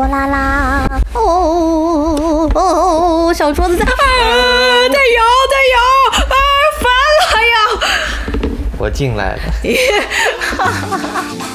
波啦啦，哦哦，小桌子在啊，在摇在摇啊，烦了呀！我进来了。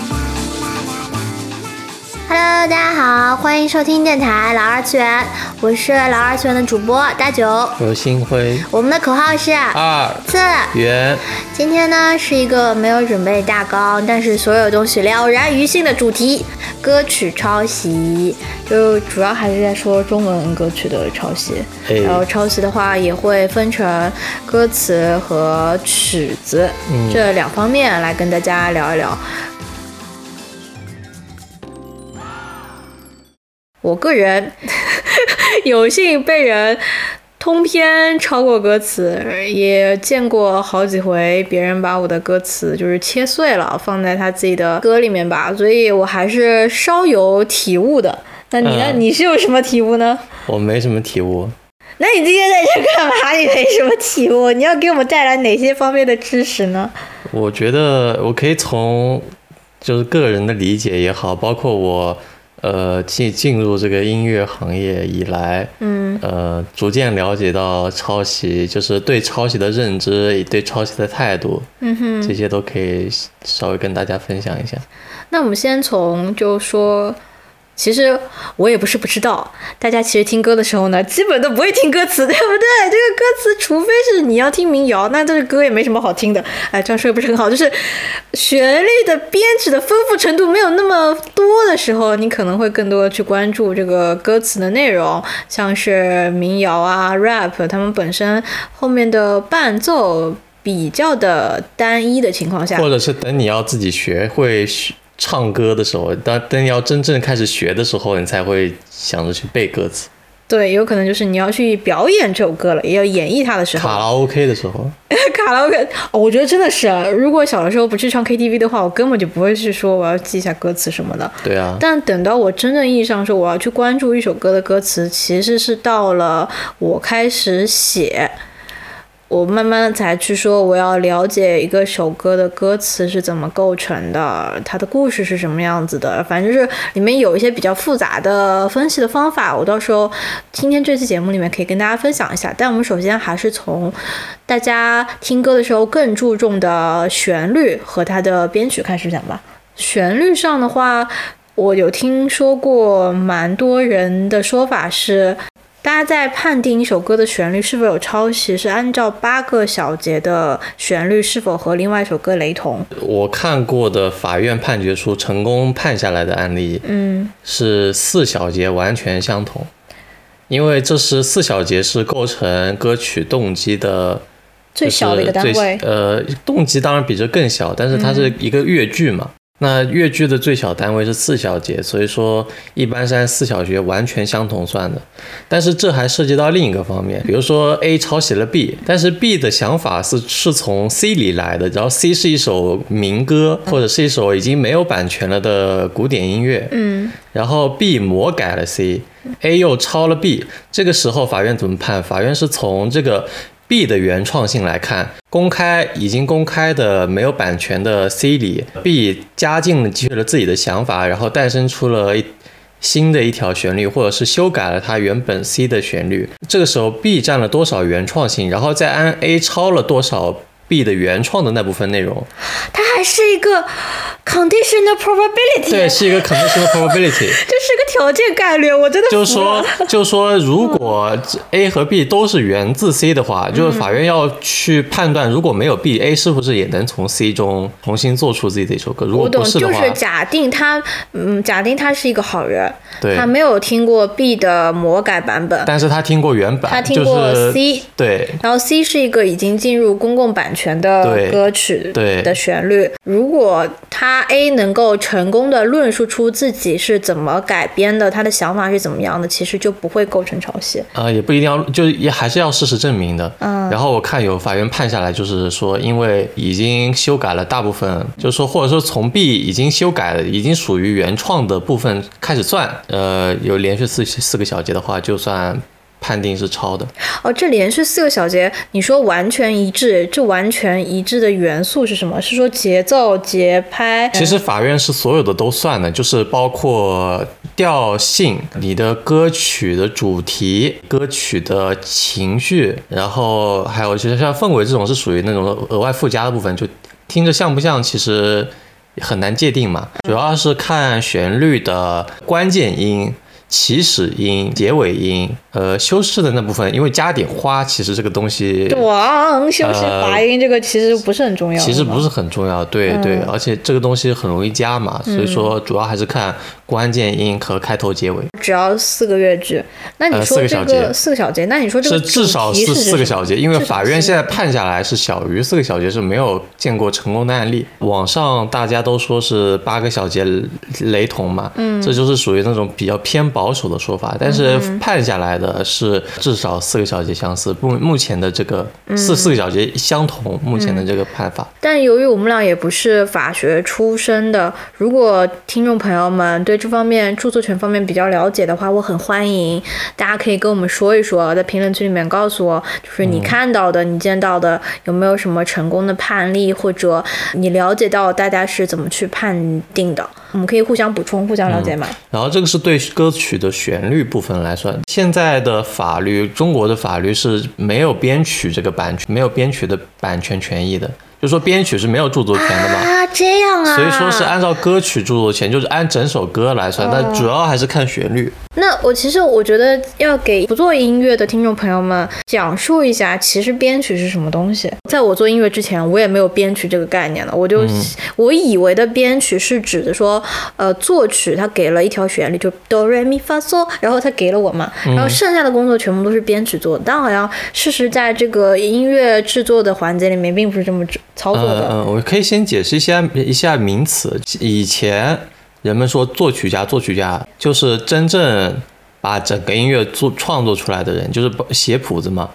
Hello，大家好，欢迎收听电台老二次元，我是老二次元的主播大九。我是星辉我们的口号是二次。元，今天呢是一个没有准备大纲，但是所有东西了然于心的主题——歌曲抄袭。就主要还是在说中文歌曲的抄袭，哎然后抄袭的话也会分成歌词和曲子、嗯这两方面来跟大家聊一聊。我个人 有幸被人通篇抄过歌词，也见过好几回别人把我的歌词就是切碎了放在他自己的歌里面吧，所以我还是稍有体悟的。那你呢？嗯你是有什么体悟呢？我没什么体悟。那你今天在这干嘛？你没什么体悟？你要给我们带来哪些方面的知识呢？我觉得我可以从就是个人的理解也好，包括我呃进进入这个音乐行业以来，嗯呃，逐渐了解到抄袭，就是对抄袭的认知，对抄袭的态度，嗯哼。这些都可以稍微跟大家分享一下。那我们先从就说，其实我也不是不知道，大家其实听歌的时候呢，基本都不会听歌词，对不对？这个歌词，除非是你要听民谣，那这个歌也没什么好听的。哎，这样说也不是很好，就是旋律的编曲的丰富程度没有那么多的时候，你可能会更多的去关注这个歌词的内容，像是民谣啊、rap，他们本身后面的伴奏。比较的单一的情况下，或者是等你要自己学会唱歌的时候，当等你要真正开始学的时候，你才会想着去背歌词。对，有可能就是你要去表演这首歌了，也要演绎它的时候，卡拉 OK 的时候，卡拉 OK，哦我觉得真的是，如果小的时候不去唱 KTV 的话，我根本就不会去说我要记一下歌词什么的。对啊，但等到我真正意义上说我要去关注一首歌的歌词，其实是到了我开始写，我慢慢的才去说我要了解一个首歌的歌词是怎么构成的，它的故事是什么样子的，反正就是里面有一些比较复杂的分析的方法，我到时候今天这期节目里面可以跟大家分享一下。但我们首先还是从大家听歌的时候更注重的旋律和它的编曲开始讲吧。旋律上的话，我有听说过蛮多人的说法是，大家在判定一首歌的旋律是否有抄袭，是按照八个小节的旋律是否和另外一首歌雷同。我看过的法院判决书成功判下来的案例嗯是四小节完全相同，因为这是四小节是构成歌曲动机的。最小的一个单位呃，动机当然比这更小，但是它是一个乐句嘛。那越剧的最小单位是四小节，所以说一般是按四小节完全相同算的。但是这还涉及到另一个方面，比如说 A 抄袭了 B，但是 B 的想法是是从 C 里来的，然后 C 是一首民歌或者是一首已经没有版权了的古典音乐，嗯然后 B 魔改了 C，A 又抄了 B，这个时候法院怎么判？法院是从这个 B 的原创性来看，公开已经公开的没有版权的 C 里，B 加进了去了自己的想法，然后诞生出了新的一条旋律，或者是修改了它原本 C 的旋律。这个时候 B 占了多少原创性，然后再按 A 抄了多少 B 的原创的那部分内容，它还是一个 conditional probability，对，是一个 conditional probability。这是个条件概率，我真的就是说，就是说，如果 A 和 B 都是源自 C 的话，就是法院要去判断，如果没有 B，A 是不是也能从 C 中重新做出自己的一首歌？如果不是的话，就是假定他，嗯，假定他是一个好人，对。他没有听过 B 的魔改版本，但是他听过原版，他听过就是 C，对。然后 C 是一个已经进入公共版权的歌曲对。的旋律。如果他 A 能够成功的论述出自己是怎么改编的，他的想法是怎么样的，其实就不会构成抄袭。呃、也不一定要，就也还是要事实证明的。嗯。然后我看有法院判下来，就是说，因为已经修改了大部分，就是说，或者说从 B 已经修改了，已经属于原创的部分开始算，呃，有连续四四个小节的话，就算判定是抄的。哦，这连续四个小节，你说完全一致，这完全一致的元素是什么？是说节奏、节拍？其实法院是所有的都算的，就是包括调性、你的歌曲的主题、歌曲的情绪，然后还有其实像氛围这种是属于那种额外附加的部分，就听着像不像，其实很难界定嘛。主要是看旋律的关键音。起始音、结尾音，呃，修饰的那部分，因为加点花，其实这个东西，哇，修饰滑音这个其实不是很重要，其实不是很重要，对对，而且这个东西很容易加嘛，所以说主要还是看关键音和开头结尾。只要四个乐句，那你说这个四个小节，那你说这个是至少是四个小节，因为法院现在判下来是小于四个小节是没有见过成功的案例，网上大家都说是八个小节雷同嘛，嗯，这就是属于那种比较偏。保守的说法，但是判下来的是至少四个小节相似。目目前的这个四四个小节相同，目前的这个判法。但由于我们俩也不是法学出身的，如果听众朋友们对这方面著作权方面比较了解的话，我很欢迎大家可以跟我们说一说，在评论区里面告诉我，就是你看到的、你见到的有没有什么成功的判例，或者你了解到大家是怎么去判定的。我们可以互相补充、互相了解嘛。然后这个是对歌曲的旋律部分来算。现在的法律，中国的法律是没有编曲这个版权，没有编曲的版权权益的。就说编曲是没有著作权的嘛？啊，这样啊。所以说是按照歌曲著作权，就是按整首歌来算，但主要还是看旋律。那我其实我觉得要给不做音乐的听众朋友们讲述一下，其实编曲是什么东西。在我做音乐之前，我也没有编曲这个概念的，我就我以为的编曲是指的说，呃，作曲他给了一条旋律，就哆来咪发嗦，然后他给了我嘛，然后剩下的工作全部都是编曲做的。但好像事实在这个音乐制作的环节里面，并不是这么操作的。嗯，我可以先解释一下一下名词。以前人们说作曲家，作曲家就是真正把整个音乐做创作出来的人，就是写谱子嘛，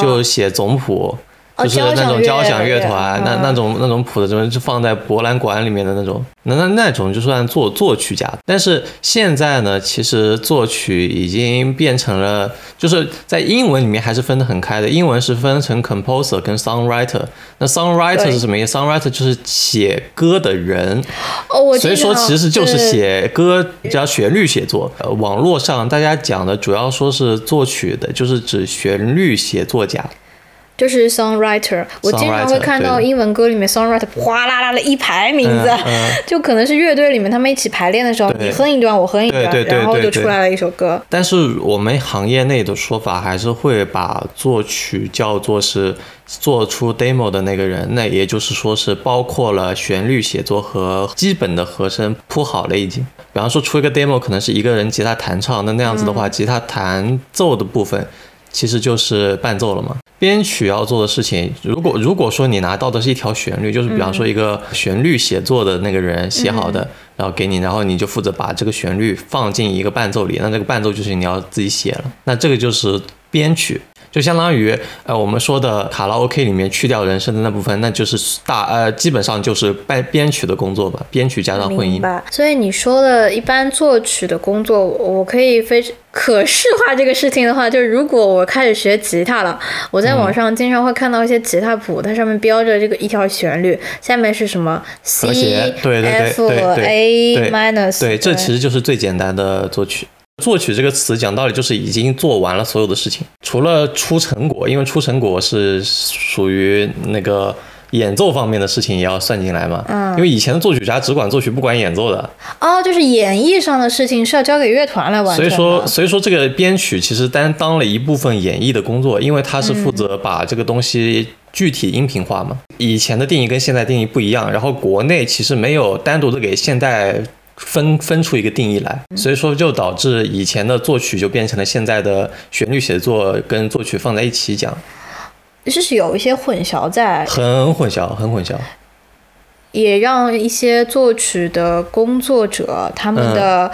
就写总谱。就是那种交响乐团，那那种那种谱的，就放在博览馆里面的那种，那那那种就算作作曲家。但是现在呢，其实作曲已经变成了，就是在英文里面还是分得很开的。英文是分成 composer 跟 songwriter。那 songwriter 是什么意思？songwriter 就是写歌的人。哦，所以说其实就是写歌加旋律写作。呃，网络上大家讲的主要说是作曲的，就是指旋律写作家。就是 songwriter，我经常会看到英文歌里面 songwriter 哗啦啦的一排名字，就可能是乐队里面他们一起排练的时候，你哼一段，我哼一段，然后就出来了一首歌。但是我们行业内的说法还是会把作曲叫做是做出 demo 的那个人，那也就是说是包括了旋律写作和基本的和声铺好了已经。比方说出一个 demo 可能是一个人吉他弹唱，那那样子的话，吉他弹奏的部分其实就是伴奏了嘛。编曲要做的事情，如果如果说你拿到的是一条旋律，就是比方说一个旋律写作的那个人写好的，然后给你，然后你就负责把这个旋律放进一个伴奏里，那这个伴奏就是你要自己写了，那这个就是编曲。就相当于呃我们说的卡拉 OK 里面去掉人声的那部分，那就是大呃基本上就是编编曲的工作吧，编曲加上混音。所以你说的一般作曲的工作，我可以非可视化这个事情的话，就是如果我开始学吉他了，我在网上经常会看到一些吉他谱，它上面标着这个一条旋律，下面是什么 C F A minus，对，这其实就是最简单的作曲。作曲这个词讲道理就是已经做完了所有的事情，除了出成果，因为出成果是属于那个演奏方面的事情也要算进来嘛。嗯。因为以前的作曲家只管作曲不管演奏的。哦，就是演绎上的事情是要交给乐团来完成。所以说，所以说这个编曲其实担当了一部分演绎的工作，因为他是负责把这个东西具体音频化嘛。以前的定义跟现在定义不一样，然后国内其实没有单独的给现代。分分出一个定义来，所以说就导致以前的作曲就变成了现在的旋律写作跟作曲放在一起讲，就是有一些混淆在，很混淆，很混淆，也让一些作曲的工作者他们的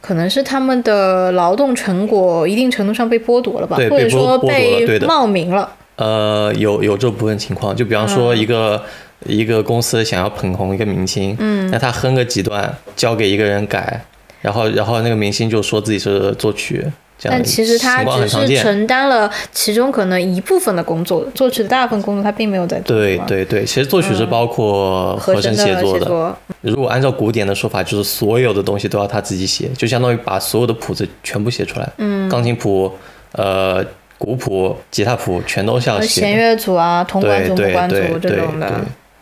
可能是他们的劳动成果一定程度上被剥夺了吧，或者说被冒名了。呃，有有这部分情况，就比方说一个。一个公司想要捧红一个明星，嗯，那他哼个几段，交给一个人改，然后然后那个明星就说自己是作曲，但其实他只是。承担了其中可能一部分的工作，作曲的大部分工作他并没有在做。对，对对，其实作曲是包括和和声的写作的。作，如果按照古典的说法，就是所有的东西都要他自己写，就相当于把所有的谱子全部写出来。嗯，钢琴谱、呃，鼓谱、吉他谱全都是要呃写。弦乐组啊、铜管组、木管组这种的对。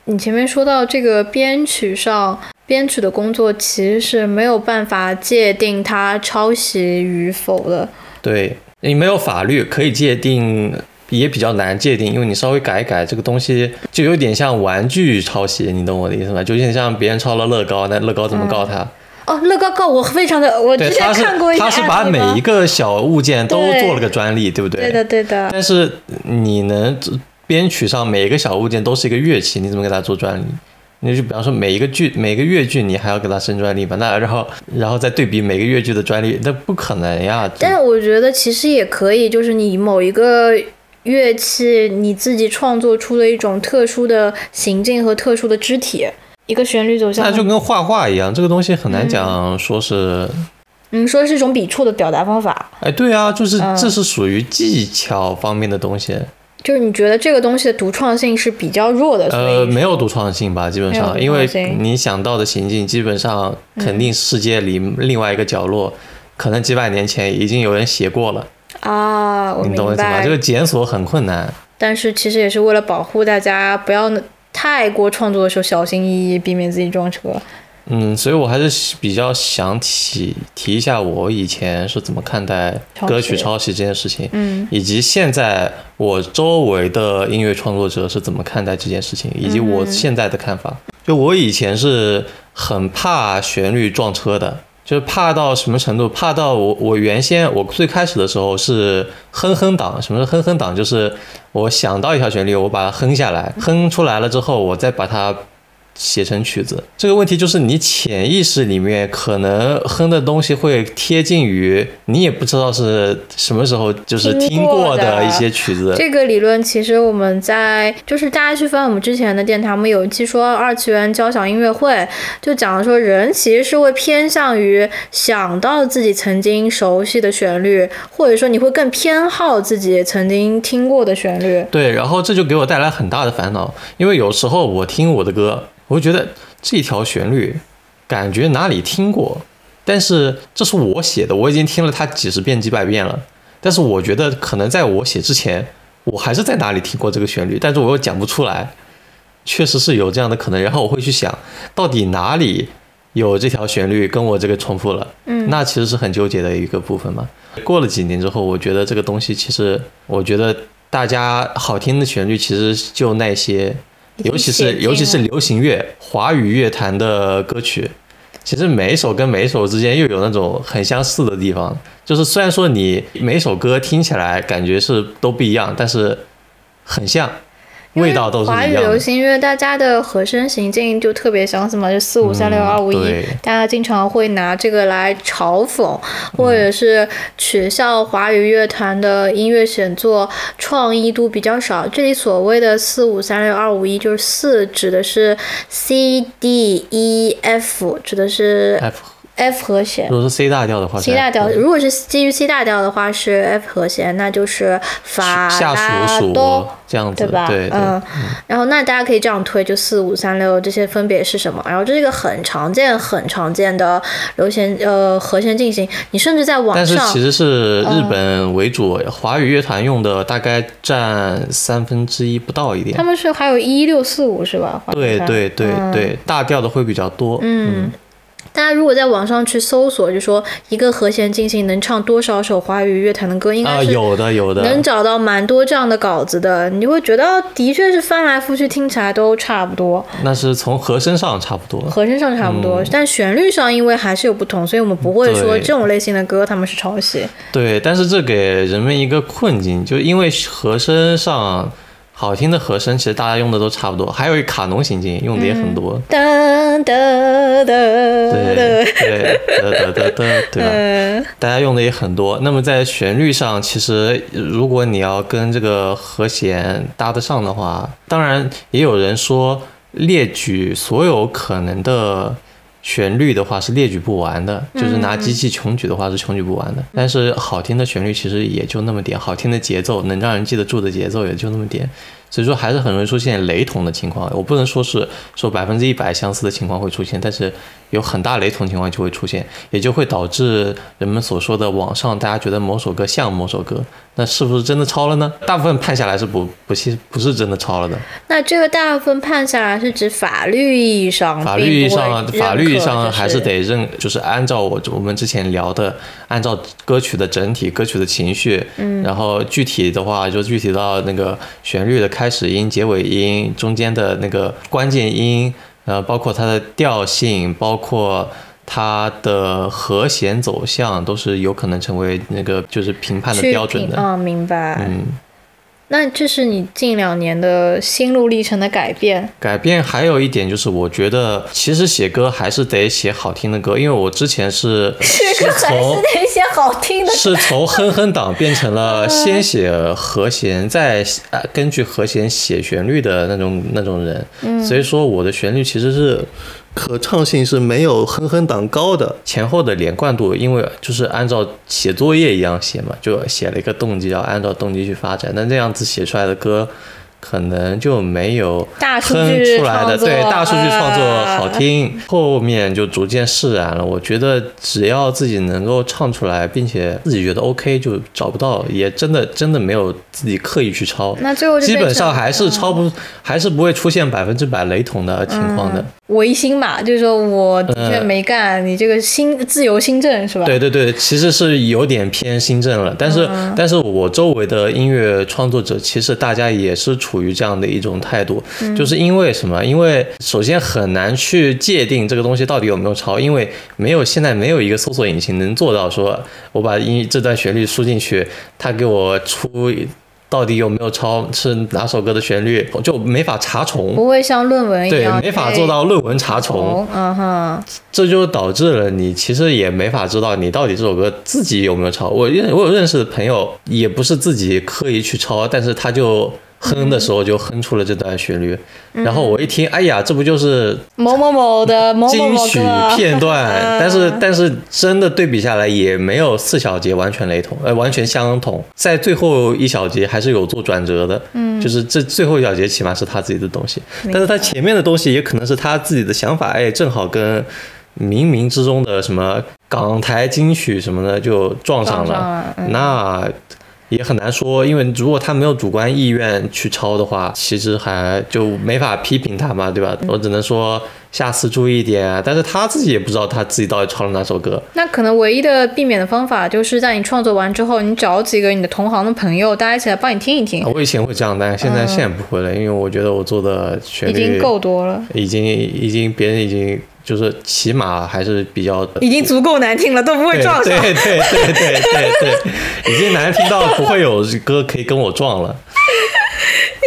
你前面说到这个编曲上，编曲的工作其实是没有办法界定它抄袭与否的。对，你没有法律可以界定，也比较难界定，因为你稍微改一改这个东西，就有点像玩具抄袭，你懂我的意思吗？就有点像别人抄了乐高，那乐高怎么告他？哦，乐高告我非常的，我之前看过一个他是把每一个小物件都做了个专利，对不对？对的对的，但是你能编曲上每一个小物件都是一个乐器，你怎么给它做专利？你就比方说每一个剧每个乐句你还要给它升专利吧？那然后然后再对比每个乐句的专利，那不可能呀！但是我觉得其实也可以，就是你某一个乐器你自己创作出的一种特殊的行径和特殊的肢体，一个旋律走向。那就跟画画一样，这个东西很难讲说是，嗯，说是一种笔触的表达方法，哎，对啊，就是嗯这是属于技巧方面的东西，就是你觉得这个东西的独创性是比较弱的，呃，没有独创性吧，基本上，因为你想到的行径，基本上肯定世界里另外一个角落，可能几百年前已经有人写过了。啊，我你懂我意思吗？白。这个检索很困难。但是其实也是为了保护大家不要太过创作的时候小心翼翼，避免自己撞车。嗯，所以我还是比较想提提一下我以前是怎么看待歌曲抄袭这件事情，嗯以及现在我周围的音乐创作者是怎么看待这件事情，以及我嗯现在的看法。就我以前是很怕旋律撞车的，就是怕到什么程度？怕到我我原先我最开始的时候是哼哼党，什么是哼哼党？就是我想到一条旋律，我把它哼下来，哼出来了之后，我再把它写成曲子。这个问题就是你潜意识里面可能哼的东西会贴近于你也不知道是什么时候就是听听过的一些曲子。这个理论其实我们在就是大家去翻我们之前的电台，我们有一期说二次元交响音乐会，就讲了说人其实是会偏向于想到自己曾经熟悉的旋律，或者说你会更偏好自己曾经听过的旋律。对，然后这就给我带来很大的烦恼，因为有时候我听我的歌，我会觉得这条旋律感觉哪里听过，但是这是我写的，我已经听了它几十遍、几百遍了，但是我觉得可能在我写之前，我还是在哪里听过这个旋律，但是我又讲不出来，确实是有这样的可能。然后我会去想，到底哪里有这条旋律跟我这个重复了，嗯那其实是很纠结的一个部分嘛。过了几年之后，我觉得这个东西其实，我觉得大家好听的旋律其实就那些，尤其是尤其是流行乐、华语乐坛的歌曲，其实每一首跟每一首之间又有那种很相似的地方。就是虽然说你每首歌听起来感觉是都不一样，但是很像，味道都是华语。流行乐，大家的和声行径就特别相似嘛，就四五三六二五一，大家经常会拿这个来嘲讽，或者是取笑华语乐团的音乐选作创意度比较少。这里所谓的四五三六二五一，就是四指的是 C D E F，指的是 F F 和弦如。果是 C 大调的话是 C 大调如果是基于 C 大调的话是 F 和弦，那就是法下拉属哆属。这样子，对吧？对对嗯，然后那大家可以这样推，就四五三六这些分别是什么？然后这是一个很常见、很常见的流弦呃和弦进行，你甚至在网上但是其实是日嗯本为主，华语乐团用的大概占三分之一不到一点他。们是还有一六四五是吧？对对对嗯对，大调的会比较多。嗯，大家如果在网上去搜索，就说一个和弦进行能唱多少首华语乐坛的歌，应啊，该是有的有的。能找到蛮多这样的稿子的，你就会觉得的确是翻来覆去听起来都差不多。那是从和声上差不多。和声上差不多，但旋律上因为还是有不同，所以我们不会说这种类型的歌他们是抄袭。对，但是这给人们一个困境，就因为和声上好听的和声，其实大家用的都差不多，还有一卡农行进用的也很多。哒哒哒对哒，对得得得得，对吧？嗯大家用的也很多。那么在旋律上，其实如果你要跟这个和弦搭得上的话，当然也有人说列举所有可能的旋律的话是列举不完的，就是拿机器穷举的话是穷举不完的。但是好听的旋律其实也就那么点，好听的节奏能让人记得住的节奏也就那么点。所以说还是很容易出现雷同的情况。我不能说是说百分之一百相似的情况会出现，但是有很大雷同情况就会出现，也就会导致人们所说的网上大家觉得某首歌像某首歌，那是不是真的抄了呢？大部分判下来是不不是不是真的抄了的。那这个大部分判下来是指法律意义上，法律意义上，法律意义上还是得认，就是按照我我们之前聊的，按照歌曲的整体歌曲的情绪，嗯，然后具体的话就具体到那个旋律的。开始音、结尾音、中间的那个关键音，呃，包括它的调性，包括它的和弦走向，都是有可能成为那个就是评判的标准的。嗯，明白。嗯。那这是你近两年的心路历程的改变。改变还有一点就是，我觉得其实写歌还是得写好听的歌，因为我之前是 是从得写好听的，是从哼哼党变成了 先写和弦，再根据和弦写旋律的那种那种人。嗯，所以说我的旋律其实是。可唱性是没有哼哼党高的，前后的连贯度，因为就是按照写作业一样写嘛，就写了一个动机，要按照动机去发展。那这样子写出来的歌。可能就没有哼出来的，对大数据创作好听，后面就逐渐释然了。我觉得只要自己能够唱出来，并且自己觉得 OK，就找不到，也真的真的没有自己刻意去抄。那最后基本上还是抄不，还是不会出现百分之百雷同的情况的。违心嘛，就是说我的确没干，你这个新自由新政是吧？对对对，其实是有点偏新政了。但是但是我周围的音乐创作者，其实大家也是处。处于这样的一种态度，就是因为什么？因为首先很难去界定这个东西到底有没有抄，因为没有现在没有一个搜索引擎能做到说，我把音这段旋律输进去，它给我出。到底有没有抄？是哪首歌的旋律？就没法查重，不会像论文一样，对，没法做到论文查重。嗯哼，这就导致了你其实也没法知道你到底这首歌自己有没有抄。我认我有认识的朋友，也不是自己刻意去抄，但是他就。哼的时候就哼出了这段旋律，然后我一听，哎呀，这不就是某某某的金曲片段？但是但是真的对比下来，也没有四小节完全雷同，呃，完全相同，在最后一小节还是有做转折的，嗯，就是这最后一小节起码是他自己的东西，但是他前面的东西也可能是他自己的想法，哎，正好跟冥冥之中的什么港台金曲什么的就撞上了，那。也很难说，因为如果他没有主观意愿去抄的话，其实还就没法批评他嘛，对吧？我只能说下次注意一点。但是他自己也不知道他自己到底抄了哪首歌。那可能唯一的避免的方法，就是在你创作完之后，你找几个你的同行的朋友，大家一起来帮你听一听。我以前会这样，但现在现在不会了，因为我觉得我做的旋律已经够多了，已经已经别人已经。就是起码还是比较，已经足够难听了，都不会撞上。对对对对对对，已经难听到不会有歌可以跟我撞了。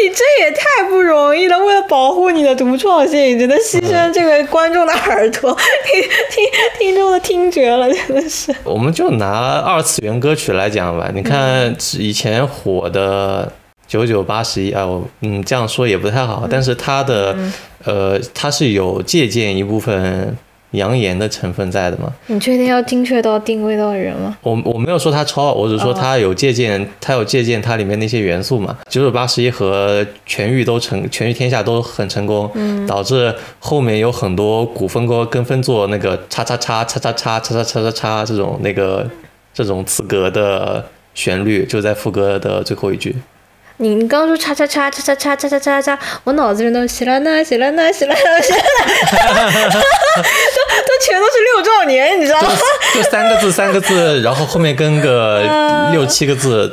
你这也太不容易了，为了保护你的独创性，你只能牺牲这个观众的耳朵、听听听众的听觉了，真的是。我们就拿二次元歌曲来讲吧，你看以前火的。九九八十一啊，我嗯这样说也不太好，但是它的呃它是有借鉴一部分扬言的成分在的嘛？你确定要精确到定位到人吗？我我没有说它抄，我只是说它有借鉴，它有借鉴它里面那些元素嘛。九九八十一和全域都成，全域天下都很成功，导致后面有很多古风歌跟风做那个叉叉叉叉叉叉叉叉叉叉叉这种那个这种词格的旋律，就在副歌的最后一句。你刚说叉叉叉叉叉叉叉叉叉叉，我脑子里都喜来娜喜来娜喜来娜喜来娜，都 都全都是六兆年，你知道吗？就三个字三个字，然后后面跟个六七个字，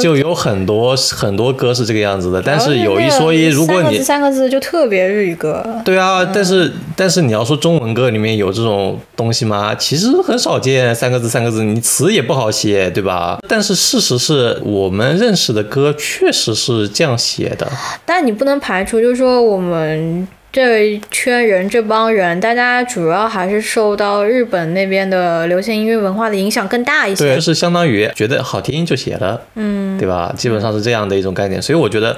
就有很多很多歌是这个样子的。但是有一说一，如果你三个字就特别日语歌。对啊，但是但是你要说中文歌里面有这种东西吗？其实很少见，三个字三个字，你词也不好写，对吧？但是事实是我们认识的歌。确实是这样写的，但你不能排除，就是说我们这圈人这帮人，大家主要还是受到日本那边的流行音乐文化的影响更大一些。对，就是相当于觉得好听就写了，嗯，对吧？基本上是这样的一种概念。所以我觉得，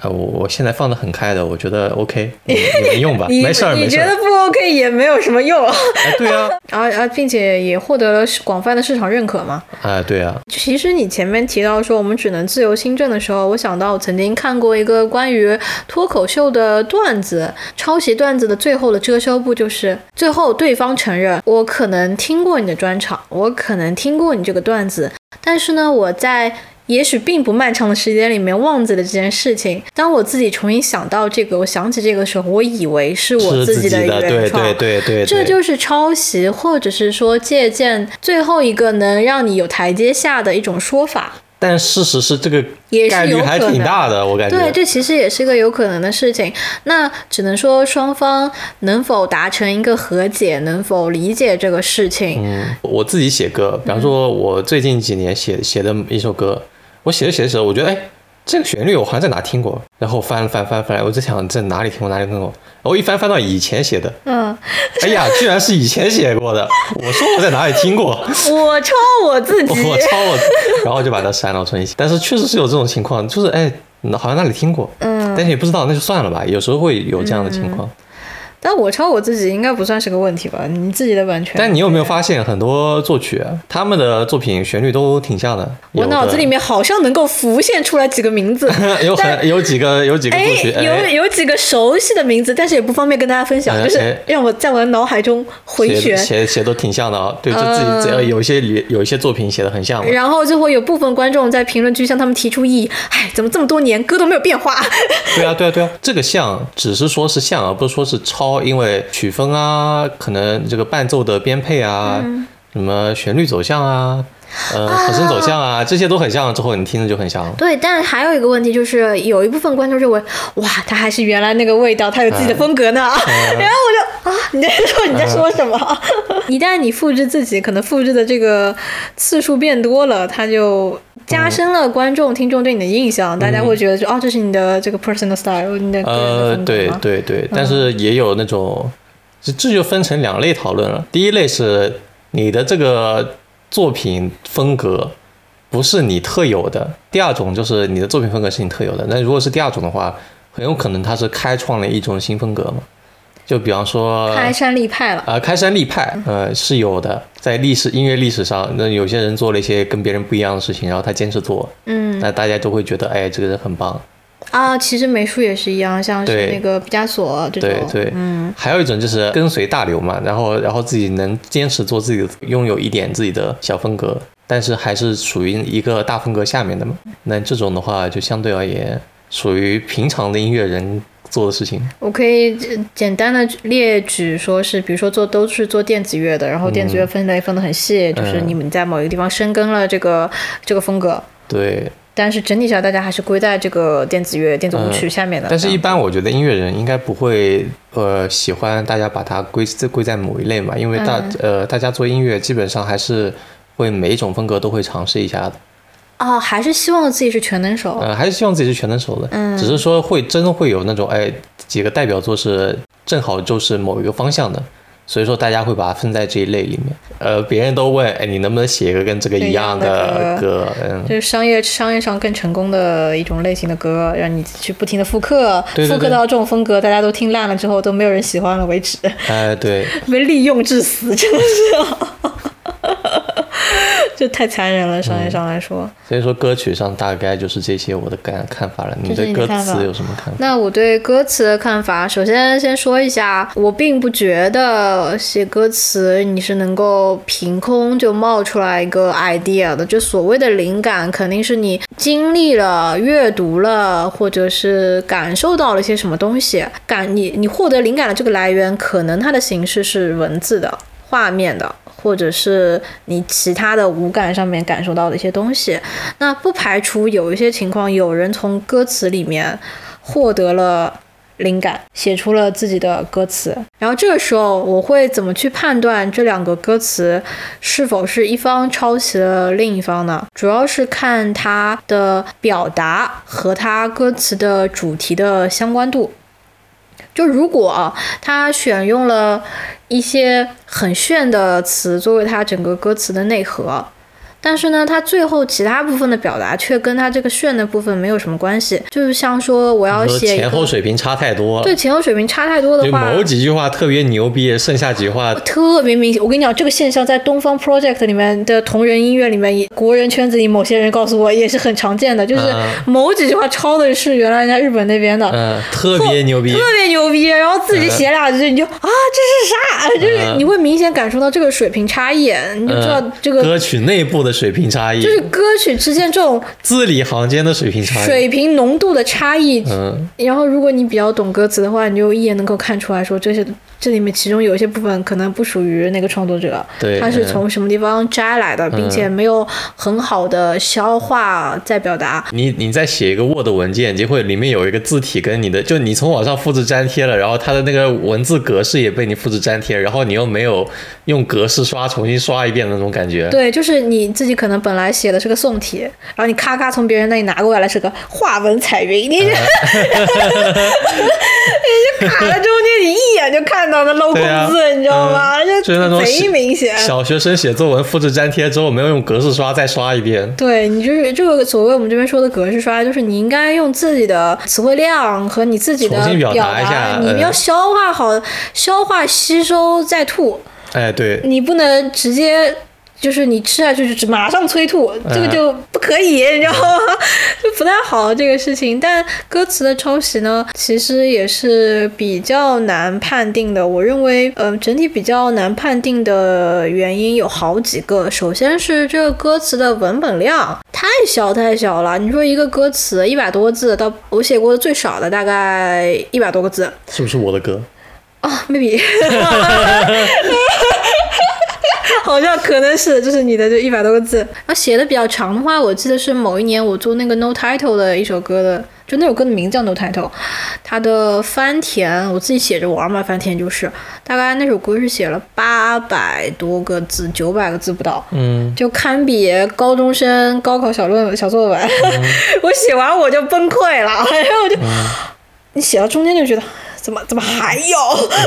呃，我我现在放的很开的，我觉得 OK，你你们用吧，没事儿没事儿。你觉得不 OK 也没有什么用，哎，对啊，啊啊并且也获得了广泛的市场认可嘛。哎，对啊，其实你前面提到说我们只能自由新政的时候，我想到我曾经看过一个关于脱口秀的段子，抄袭段子的最后的遮羞布就是最后对方承认我可能听过你的专场，我可能听过你这个段子，但是呢，我在。也许并不漫长的时间里面忘记了这件事情。当我自己重新想到这个，我想起这个时候，我以为是我自己的原对创。对对对，这就是抄袭，或者是说借鉴最后一个能让你有台阶下的一种说法。但事实是这个也是有概率还可能挺大的，我感觉。对，这其实也是个有可能的事情。那只能说双方能否达成一个和解，能否理解这个事情。嗯，我自己写歌，比方说，我最近几年写写的一首歌，我写着写着写着，我觉得哎，这个旋律我好像在哪听过，然后翻了翻翻翻，我在想在哪里听过哪里听过，我一翻翻到以前写的，嗯，哎呀，居然是以前写过的，我说我在哪里听过，我抄我自己。我抄我，然后就把它删了重新写。但是确实是有这种情况，就是哎，好像那里听过，嗯，但是也不知道，那就算了吧。有时候会有这样的情况。但我抄我自己应该不算是个问题吧？你自己的版权。但你有没有发现很多作曲他们的作品旋律都挺像的？我脑子里面好像能够浮现出来几个名字，有很有几个有几个哎作曲，，有哎有几个熟悉的名字，但是也不方便跟大家分享，就是让我在我的脑海中回旋。写写都挺像的啊。对，就自己有一些里有一些作品写的很像。然后就会有部分观众在评论区向他们提出异议，哎，怎么这么多年歌都没有变化？对啊，对啊，对啊，这个像只是说是像，而不是说是抄，因为曲风啊，可能这个伴奏的编配啊，嗯。什么旋律走向啊，呃，和声走向啊，这些都很像，之后你听着就很像了。对，但还有一个问题就是，有一部分观众认为，哇，他还是原来那个味道，他有自己的风格呢。嗯 然后我就啊，你在说你在说什么？一旦你复制自己，可能复制的这个次数变多了，他就加深了观众、听众对你的印象，大家会觉得说，哦，这是你的这个 personal style，你的呃，对对对，但是也有那种，这这就分成两类讨论了。第一类是你的这个作品风格不是你特有的，第二种就是你的作品风格是你特有的。那如果是第二种的话，很有可能他是开创了一种新风格嘛。就比方说，开山立派了。啊，开山立派，呃，是有的，在历史音乐历史上，那有些人做了一些跟别人不一样的事情，然后他坚持做，嗯那大家都会觉得，哎，这个人很棒。啊，其实美术也是一样，像是那个毕加索这种对，对，嗯，还有一种就是跟随大流嘛，然后然后自己能坚持做自己的，拥有一点自己的小风格，但是还是属于一个大风格下面的嘛。那这种的话，就相对而言属于平常的音乐人做的事情。我可以呃简单的列举，说是比如说做都是做电子乐的，然后电子乐分类分得很细，就是你们在某一个地方深耕了这个这个风格，对，但是整体上大家还是归在这个电子乐、电子舞曲下面的。但是，一般我觉得音乐人应该不会呃喜欢大家把它归归在某一类嘛，因为大、呃大家做音乐基本上还是会每一种风格都会尝试一下的，哦，还是希望自己是全能手。嗯还是希望自己是全能手的，嗯只是说会真会有那种哎几个代表作是正好就是某一个方向的。所以说，大家会把它分在这一类里面。呃，别人都问，哎，你能不能写一个跟这个一样的一歌？嗯，就是商业商业上更成功的一种类型的歌，让你去不停的复刻，对对对。复刻到这种风格，大家都听烂了之后都没有人喜欢了为止，哎，对，被利用致死，真的是，这太残忍了。商业上来说，所以说歌曲上大概就是这些我的感看法了。你对歌词有什么看法？那我对歌词的看法，首先先说一下，我并不觉得写歌词你是能够凭空就冒出来一个 idea 的。就所谓的灵感，肯定是你经历了、阅读了，或者是感受到了一些什么东西。感你你获得灵感的这个来源，可能它的形式是文字的、画面的。或者是你其他的五感上面感受到的一些东西，那不排除有一些情况，有人从歌词里面获得了灵感，写出了自己的歌词。然后这个时候，我会怎么去判断这两个歌词是否是一方抄袭了另一方呢？主要是看它的表达和它歌词的主题的相关度。就如果，他选用了一些很炫的词作为他整个歌词的内核，但是呢，他最后其他部分的表达却跟他这个炫的部分没有什么关系。就是像说我要写前后水平差太多了，对前后水平差太多的话，某几句话特别牛逼，剩下几句话 特别明显。我跟你讲，这个现象在东方 project 里面的同人音乐里面，国人圈子里某些人告诉我也是很常见的，就是某几句话抄的是原来人家日本那边的，嗯，特别牛逼，特别牛逼，然后自己写俩字，你就啊这是啥？就是你会明显感受到这个水平差异，你就知道这个歌曲内部的水平差异，就是歌曲之间这种字里行间的水平差异，水平浓度的差异。嗯，然后如果你比较懂歌词的话，你就一眼能够看出来说这些。这里面其中有一些部分可能不属于那个创作者，他是从什么地方摘来的，并且没有很好的消化再表达。你你再写一个 Word 文件，就会里面有一个字体跟你的，就你从网上复制粘贴了，然后它的那个文字格式也被你复制粘贴，然后你又没有用格式刷重新刷一遍的那种感觉。对，就是你自己可能本来写的是个宋体，然后你咔咔从别人那里拿过来是个画文彩云，你就卡在中间，你一眼就看。到的漏空字，你知道吗？就贼明显。小学生写作文复制粘贴之后，没有用格式刷再刷一遍。对你就是这个所谓我们这边说的格式刷，就是你应该用自己的词汇量和你自己的表达一下，你要消化好、消化吸收再吐。哎，对，你不能直接。就是你吃下去就马上催吐，这个就不可以，你知道吗？就不太好这个事情。但歌词的抄袭呢，其实也是比较难判定的。我认为，呃，整体比较难判定的原因有好几个。首先是这个歌词的文本量太小太小了。你说一个歌词一百多个字，到我写过的最少的大概一百多个字，是不是我的歌？啊，maybe。好像可能是，就是你的这一百多个字。然后写的比较长的话，我记得是某一年我做那个 No Title 的一首歌的，就那首歌的名字叫 No Title，它的翻填我自己写着玩嘛，翻填就是，大概那首歌是写了八百多个字，九百个字不到，嗯，就堪比高中生高考小论小作文。我写完我就崩溃了，然后我就，你写到中间就觉得。怎么怎么还有？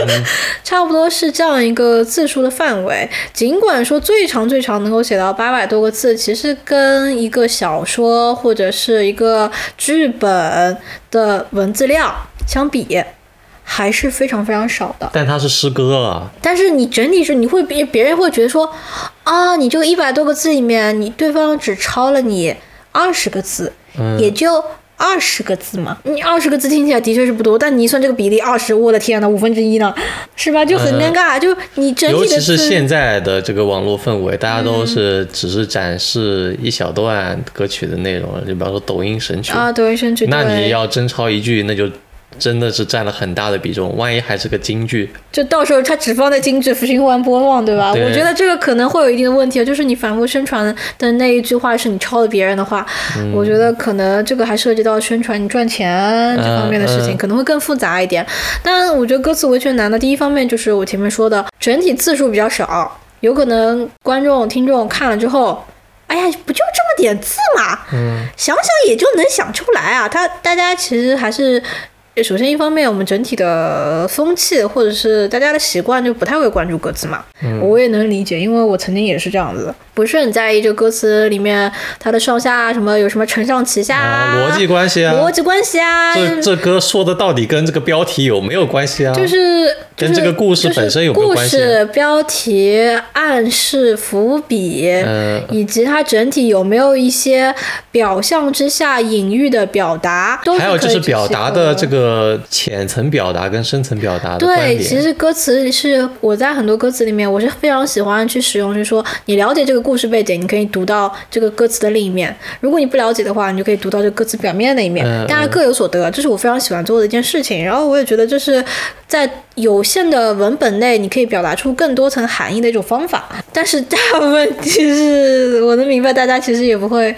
差不多是这样一个字数的范围。尽管说最长最长能够写到八百多个字，其实跟一个小说或者是一个剧本的文字量相比，还是非常非常少的。但它是诗歌啊。但是你整体是你会别别人会觉得说啊，你这个一百多个字里面，你对方只抄了你二十个字，也就。二十个字嘛，你二十个字听起来的确是不多，但你一算这个比例，二十，我的天呐，五分之一呢，是吧？就很尴尬。就你整体的，尤其是现在的这个网络氛围，大家都是只是展示一小段歌曲的内容，就比方说抖音神曲啊，抖音神曲，那你要真抄一句，那就。真的是占了很大的比重，万一还是个京剧，就到时候他只放在京剧循环播放，对吧？我觉得这个可能会有一定的问题，就是你反复宣传的那一句话是你抄了别人的话，我觉得可能这个还涉及到宣传你赚钱这方面的事情，可能会更复杂一点。但我觉得歌词维权难的第一方面就是我前面说的，整体字数比较少，有可能观众听众看了之后，哎呀，不就这么点字嘛，嗯，想想也就能想出来啊。他大家其实还是。首先，一方面，我们整体的风气或者是大家的习惯就不太会关注歌词嘛，我也能理解，因为我曾经也是这样子。不是很在意这歌词里面它的上下什么有什么承上启下啊，逻辑关系啊，逻辑关系啊。这这歌说的到底跟这个标题有没有关系啊？就是跟这个故事本身有没有关系？故事标题、暗示、伏笔，以及它整体有没有一些表象之下隐喻的表达？还有就是表达的这个浅层表达跟深层表达的对，其实歌词是我在很多歌词里面我是非常喜欢去使用，就是说你了解这个。故事背景，你可以读到这个歌词的另一面。如果你不了解的话，你就可以读到这个歌词表面的那一面。大家各有所得，这是我非常喜欢做的一件事情。然后我也觉得就是在有限的文本内，你可以表达出更多层含义的一种方法。但是大部分其实我能明白，大家其实也不会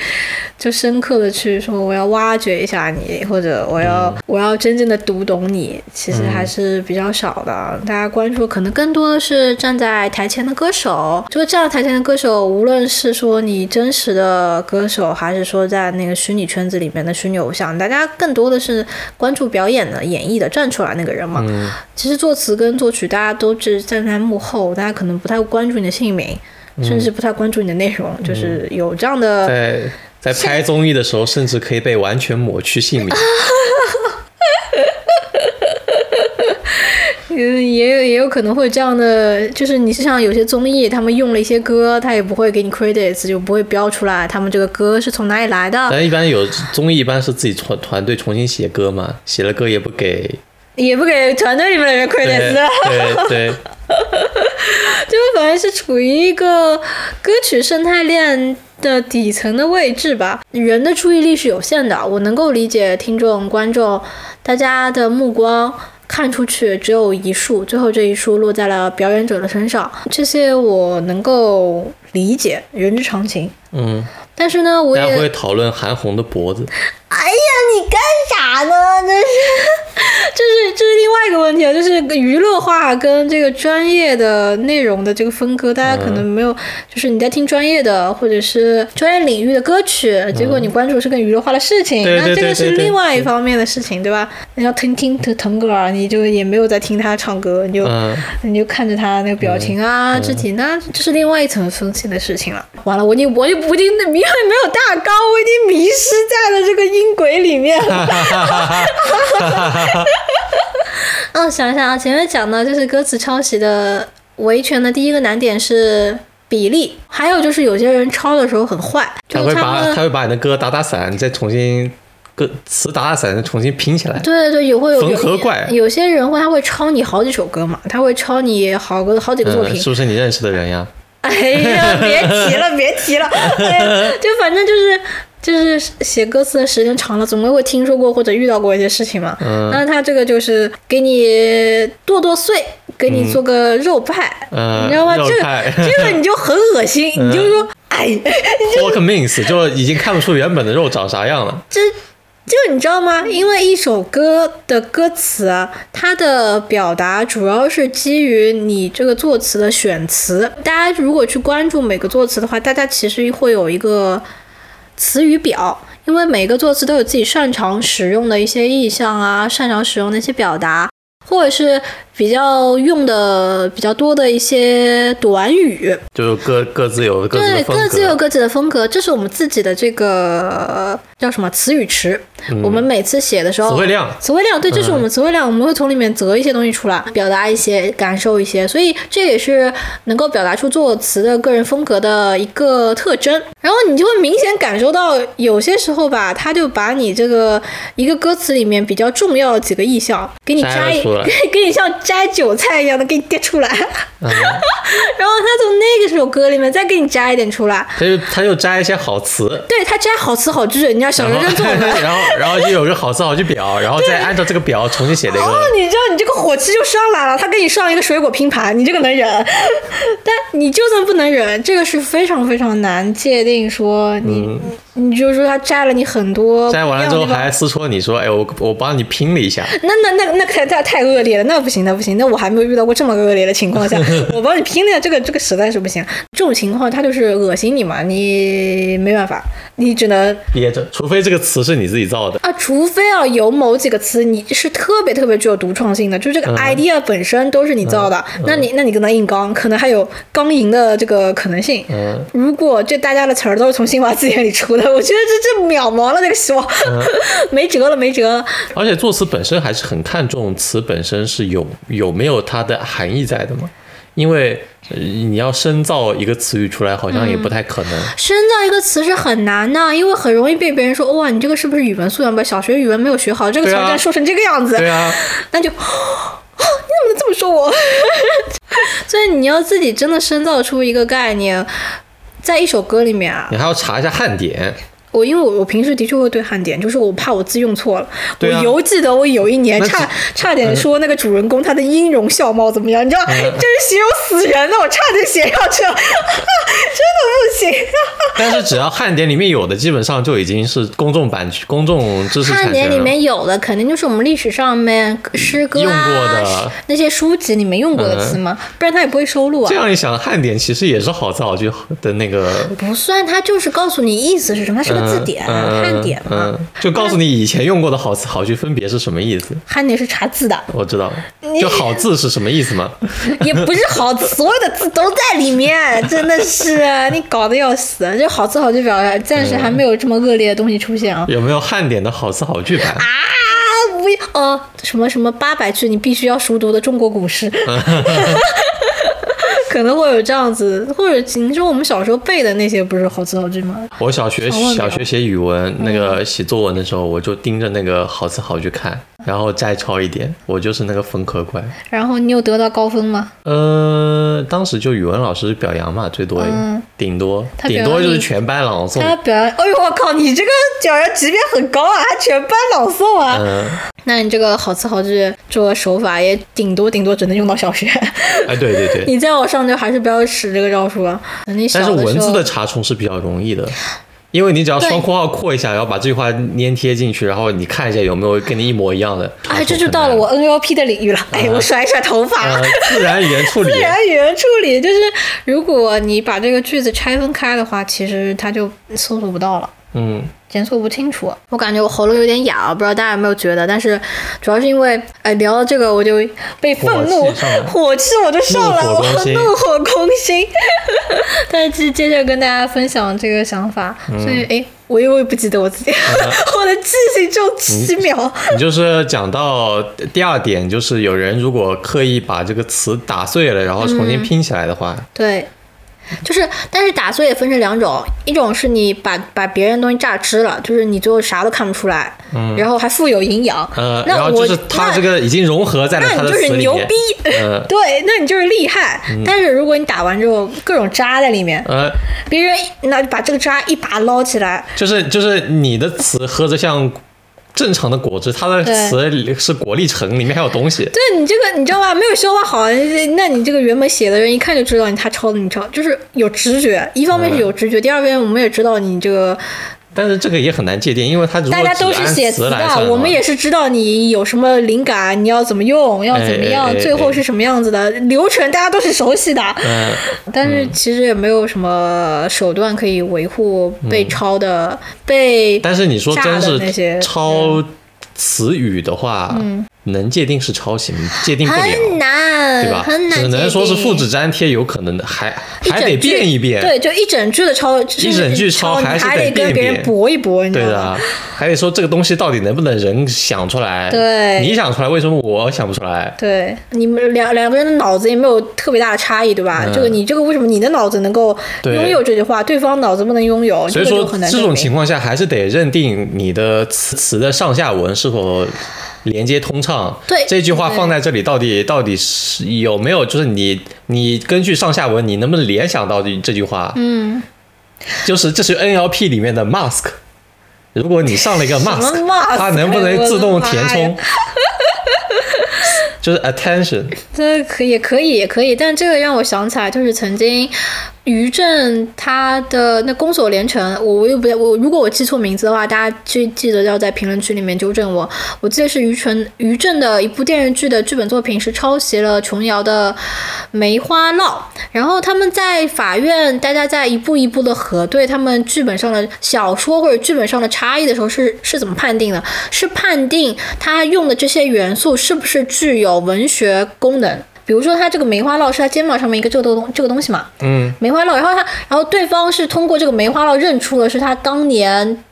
就深刻的去说我要挖掘一下你，或者我要我要真正的读懂你，其实还是比较少的。大家关注可能更多的是站在台前的歌手，就是站在台前的歌手。无论是说你真实的歌手，还是说在那个虚拟圈子里面的虚拟偶像，大家更多的是关注表演的、演绎的站出来那个人嘛。其实作词跟作曲，大家都是站在幕后，大家可能不太关注你的姓名。甚至不太关注你的内容，就是有这样的。在在拍综艺的时候，甚至可以被完全抹去姓名。嗯，也有也有可能会这样的，就是你是像有些综艺，他们用了一些歌，他也不会给你 credits，就不会标出来他们这个歌是从哪里来的。但一般有综艺，一般是自己团团队重新写歌嘛，写了歌也不给，也不给团队里面的人 credits。对对，就反正是处于一个歌曲生态链的底层的位置吧。人的注意力是有限的，我能够理解听众观众大家的目光。看出去只有一束，最后这一束落在了表演者的身上，这些我能够理解，人之常情。嗯，但是呢，我也会讨论韩红的脖子。哎呀，你这是，这是另外一个问题啊，就是娱乐化跟这个专业的内容的这个分割，大家可能没有，就是你在听专业的或者是专业领域的歌曲，结果你关注是跟娱乐化的事情，那这个是另外一方面的事情，对吧？你要听听腾腾格尔，你就也没有在听他唱歌，你就你就看着他那个表情啊、肢体，那这是另外一层分析的事情了。完了，我已经我就我已经因为没有大纲，我已经迷失在了这个音轨里面。嗯，想一想啊，前面讲的就是歌词抄袭的维权的第一个难点是比例，还有就是有些人抄的时候很坏，他会把他会把你的歌打打散，再重新歌词打打散，再重新拼起来。对对对，也会有缝合怪。有些人会他会抄你好几首歌嘛，他会抄你好个好几个作品，是不是你认识的人呀？哎呀，别提了，别提了，哎就反正就是。就是写歌词的时间长了，总归会听说过或者遇到过一些事情嘛。嗯。那他这个就是给你剁剁碎，给你做个肉派，嗯你知道吗？这个这个你就很恶心，你就说，哎，Pork mince 就已经看不出原本的肉长啥样了。这，就你知道吗？因为一首歌的歌词啊，它的表达主要是基于你这个作词的选词。大家如果去关注每个作词的话，大家其实会有一个。词语表，因为每个作词都有自己擅长使用的一些意象啊，擅长使用的一些表达，或者是。比较用的比较多的一些短语，就各各自有各自对各自有各自的风格，这是我们自己的这个叫什么词语池。我们每次写的时候，词汇量，词汇量，对，这是我们词汇量，我们会从里面择一些东西出来，表达一些感受一些，所以这也是能够表达出作词的个人风格的一个特征。然后你就会明显感受到，有些时候吧，他就把你这个一个歌词里面比较重要的几个意象给你摘，给你像。摘韭菜一样的给你跌出来，然后他从那个首歌里面再给你摘一点出来，他就他就摘一些好词，对他摘好词好句，你要小学生作文，然后 然后就有个好词好句表，然后再按照这个表重新写的一个，哦，你知道你这个火气就上来了，他给你上一个水果拼盘，你这个能忍，但你就算不能忍，这个是非常非常难界定说你。你就说他摘了你很多，摘完了之后还私戳你说，哎，我我帮你拼了一下。那那那那太太太恶劣了，那不行，那不行，那我还没有遇到过这么恶劣的情况下，我帮你拼了，这个这个实在是不行。这种情况他就是恶心你嘛，你没办法，你只能憋着，除非这个词是你自己造的啊，除非啊有某几个词你是特别特别具有独创性的，就这个 idea 本身都是你造的，那你那你跟他硬刚，可能还有刚赢的这个可能性。嗯，如果这大家的词儿都是从新华字典里出的。我觉得这这渺茫了，这个希望 没辙了，没辙了。而且作词本身还是很看重词本身是有有没有它的含义在的嘛，因为你要深造一个词语出来，好像也不太可能。深造一个词是很难的，因为很容易被别人说哇，你这个是不是语文素养不小学语文没有学好，这个词竟然说成这个样子。对啊，那就哦 你怎么能这么说我？所以你要自己真的深造出一个概念。在一首歌里面啊，你还要查一下汉典。我因为我我平时的确会对汉典，就是我怕我字用错了。我犹记得我有一年差差点说那个主人公他的音容笑貌怎么样，你知道，这是形容死人的，我差点写上去了，真的不行。但是只要汉典里面有的，基本上就已经是公众版公众知识汉典里面有的，肯定就是我们历史上面诗歌啊那些书籍里面用过的词嘛，不然他也不会收录啊。这样一想，汉典其实也是好词好句的那个。不算，他就是告诉你意思是什么，它是个。字典、嗯汉典嘛。嗯，就告诉你以前用过的好词好句分别是什么意思。汉典是查字的，我知道，就好字是什么意思吗？也不是好字，所有的字都在里面，真的是你搞得要死。就好词好句表暂时还没有这么恶劣的东西出现啊。有没有汉典的好词好句版？啊，不要哦，什么什么八百句你必须要熟读的中国古诗，可能会有这样子，或者你说我们小时候背的那些不是好词好句吗？我小学小学写语文，那个写作文的时候，我就盯着那个好词好句看，然后再抄一点。我就是那个分科怪。然后你有得到高分吗？呃，当时就语文老师表扬嘛，最多嗯顶多顶多就是全班朗诵。他表扬，哎呦我靠，你这个表扬级别很高啊，还全班朗诵啊。嗯，那你这个好词好句做手法也顶多顶多只能用到小学，哎，对对对。你再往上就还是不要使这个招数了。等你小但是文字的查重是比较容易的，因为你只要双括号括一下，然后把这句话粘贴进去，然后你看一下有没有跟你一模一样的。哎，这就到了我 NLP 的领域了。哎，我甩一甩头发。呃自然语言处理自。然语言处理就是，如果你把这个句子拆分开的话，其实它就搜索不到了。嗯，检索不清楚，我感觉我喉咙有点哑，不知道大家有没有觉得？但是主要是因为，哎，聊到这个我就被愤怒火气我就上来，我怒火攻心。但是接接着跟大家分享这个想法，所以哎，我又不记得我自己，我的记性只有七秒。你 就是讲到第二点，就是有人如果刻意把这个词打碎了，然后重新拼起来的话，对，就是，但是打碎也分成两种，一种是你把把别人东西榨汁了，就是你最后啥都看不出来，嗯，然后还富有营养，呃，那我然后就是它那这个已经融合在了那你就是牛逼，，嗯对，那你就是厉害。但是如果你打完之后各种渣在里面，呃，别人那把这个渣一把捞起来，就是就是你的词喝着像正常的果汁，它的词是果粒橙，里面还有东西。对你这个你知道吧？没有消化好，那你这个原本写的人一看就知道你他抄的，你抄就是有直觉。一方面是有直觉，第二遍我们也知道你这个但是这个也很难界定，因为它大家都是写词的，我们也是知道你有什么灵感，你要怎么用，要怎么样，哎哎哎最后是什么样子的流程，大家都是熟悉的。嗯，但是其实也没有什么手段可以维护被抄的、被。但是你说真是抄词语的话，能界定是抄袭吗？界定不了。很难，对吧？很难只能说是复制粘贴，有可能的，还还得变一变。对，就一整句的抄，一整句抄还是得跟别人搏一搏，你知对道吗？的，还得说这个东西到底能不能人想出来？对你想出来，为什么我想不出来？对，你们两两个人的脑子也没有特别大的差异，对吧？嗯这个你这个为什么你的脑子能够拥有这句话，对方脑子不能拥有？所以说这种情况下，还是得认定你的词词的上下文是否连接通畅。对这句话放在这里，到底到底是有没有？就是你你根据上下文，你能不能联想到这这句话？嗯，就是这是 NLP 里面的 mask。如果你上了一个 mask，mask？它能不能自动填充？就是 attention，这可以也可以也可以，但这个让我想起来，就是曾经于正他的那宫锁连城，我我又不我如果我记错名字的话，大家记记得要在评论区里面纠正我。我记得是于纯于正的一部电视剧的剧本作品是抄袭了琼瑶的《梅花烙》，然后他们在法院，大家在一步一步的核对他们剧本上的小说或者剧本上的差异的时候是是怎么判定的？是判定他用的这些元素是不是具有文学功能？比如说，他这个梅花烙是他肩膀上面一个这个东这个东西嘛，嗯，梅花烙，然后他，然后对方是通过这个梅花烙认出了是他当年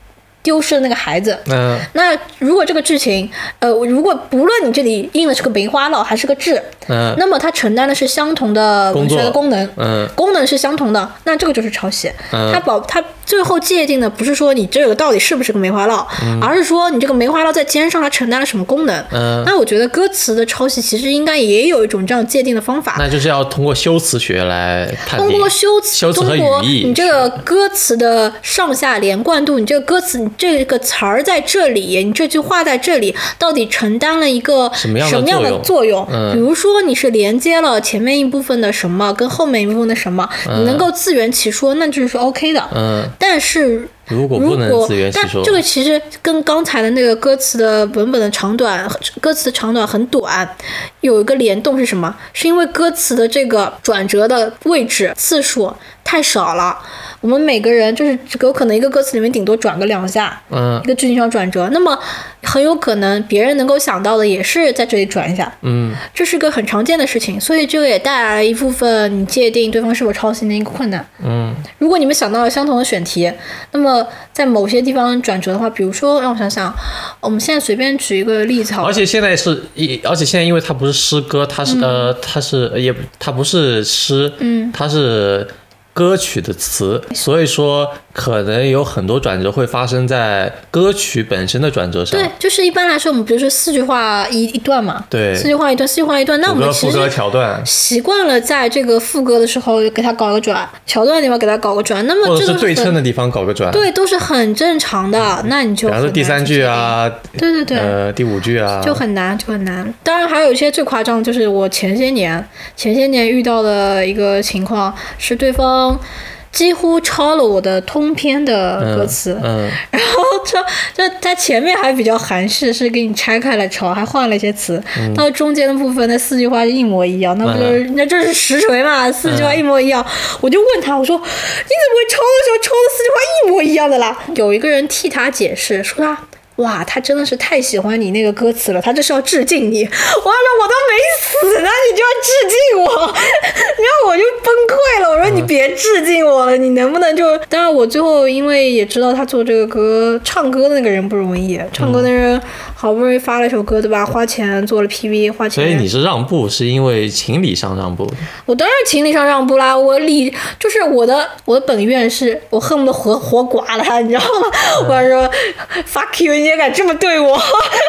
丢失的那个孩子。嗯、那如果这个剧情，呃，如果不论你这里印的是个梅花烙还是个痣，嗯。那么它承担的是相同的文学的功能，嗯。功能是相同的，那这个就是抄袭。嗯。它保它最后界定的不是说你这个到底是不是个梅花烙，而是说你这个梅花烙在肩上它承担了什么功能。嗯，那我觉得歌词的抄袭其实应该也有一种这样界定的方法。那就是要通过修辞学来。通过修辞，和通过语义你这个歌词的上下连贯度，你这个歌词，你这个词儿在这里，你这句话在这里，到底承担了一个什么样的作作用？嗯比如说你是连接了前面一部分的什么跟后面一部分的什么，你能够自圆其说，那就是 OK 的。嗯，但是如果如不能自圆其说，但这个其实跟刚才的那个歌词的文本的长短，歌词的长短很短，有一个联动是什么？是因为歌词的这个转折的位置次数太少了。我们每个人就是有可能一个歌词里面顶多转个两下，嗯一个剧情上转折，那么很有可能别人能够想到的也是在这里转一下，嗯这是个很常见的事情，所以这个也带来了一部分你界定对方是否抄袭的一个困难。嗯如果你们想到了相同的选题，那么在某些地方转折的话，比如说让我想想，我们现在随便举一个例子好了，而且现在是一，而且现在因为它不是诗歌，它是、呃，它是也它不是诗，嗯，它是歌曲的词，所以说可能有很多转折会发生在歌曲本身的转折上。对，就是一般来说，我们比如说四句话一一段嘛，对四句话一段，四句话一段，那我、们其副歌、实桥段，习惯了在这个副歌的时候给它搞个转，桥段的地方给它搞个转，那么这个对称的地方搞个转，对，都是很正常的。那你就比方说第三句啊，对对对，呃，第五句啊，就很难，就很难。当然，还有一些最夸张的，就是我前些年前些年遇到的一个情况，是对方几乎抄了我的通篇的歌词，嗯，然后这这他前面还比较含蓄，是给你拆开来抄，还换了一些词，到中间的部分那四句话就一模一样，那不就是、那这是实锤嘛？四句话一模一样，我就问他，我说你怎么会抄的时候抄的四句话一模一样的啦？有一个人替他解释，说他。哇，他真的是太喜欢你那个歌词了，他这是要致敬你。我说我都没死呢，你就要致敬我，然后我就崩溃了。我说你别致敬我了，你能不能就……当然，我最后因为也知道他做这个歌，唱歌的那个人不容易，唱歌的人好不容易发了一首歌，对吧？花钱做了 PV，花钱。所以你是让步，是因为情理上让步。我当然情理上让步啦，我理就是我的我的本愿是我恨不得活活剐了他，你知道吗？我要说 fuck you，你也敢这么对我？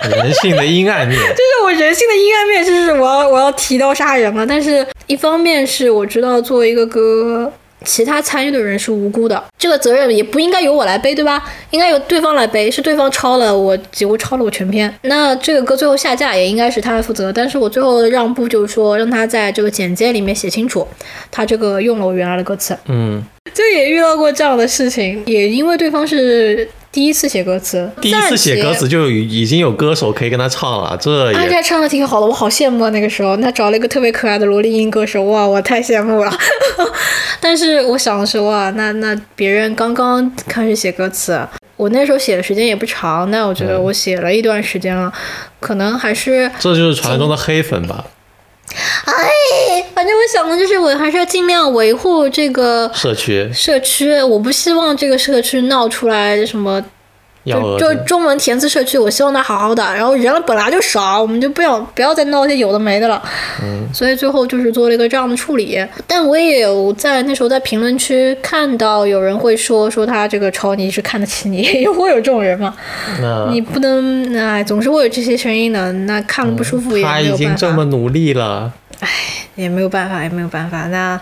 人性的阴暗面，就是我人性的阴暗面，就是我要我要提刀杀人了。但是一方面是我知道作为一个歌，其他参与的人是无辜的，这个责任也不应该由我来背，对吧？应该由对方来背，是对方抄了我，几乎抄了我全篇。那这个歌最后下架也应该是他来负责，但是我最后的让步就是说，让他在这个简介里面写清楚，他这个用了我原来的歌词。嗯，就也遇到过这样的事情，也因为对方是第一次写歌词，第一次写歌词就已经有歌手可以跟他唱了，这也而且唱的挺好的，我好羡慕啊！那个时候，他找了一个特别可爱的萝莉音歌手，哇，我太羡慕了。但是我想的是，哇，那那别人刚刚开始写歌词，我那时候写的时间也不长，但我觉得我写了一段时间了，可能还是，这就是传说中的黑粉吧？哎，反正我想的就是，我还是要尽量维护这个社区。社区，我不希望这个社区闹出来什么就就中文填字社区，我希望它好好的。然后人本来就少，我们就不要不要再闹些有的没的了。嗯，所以最后就是做了一个这样的处理。但我也有在那时候在评论区看到有人会说说他这个抄你是看得起你，也会有这种人嘛。那你不能哎，总是会有这些声音的。那看了不舒服也他没有办已经这么法，努力了。也没有办法，也没有办法。那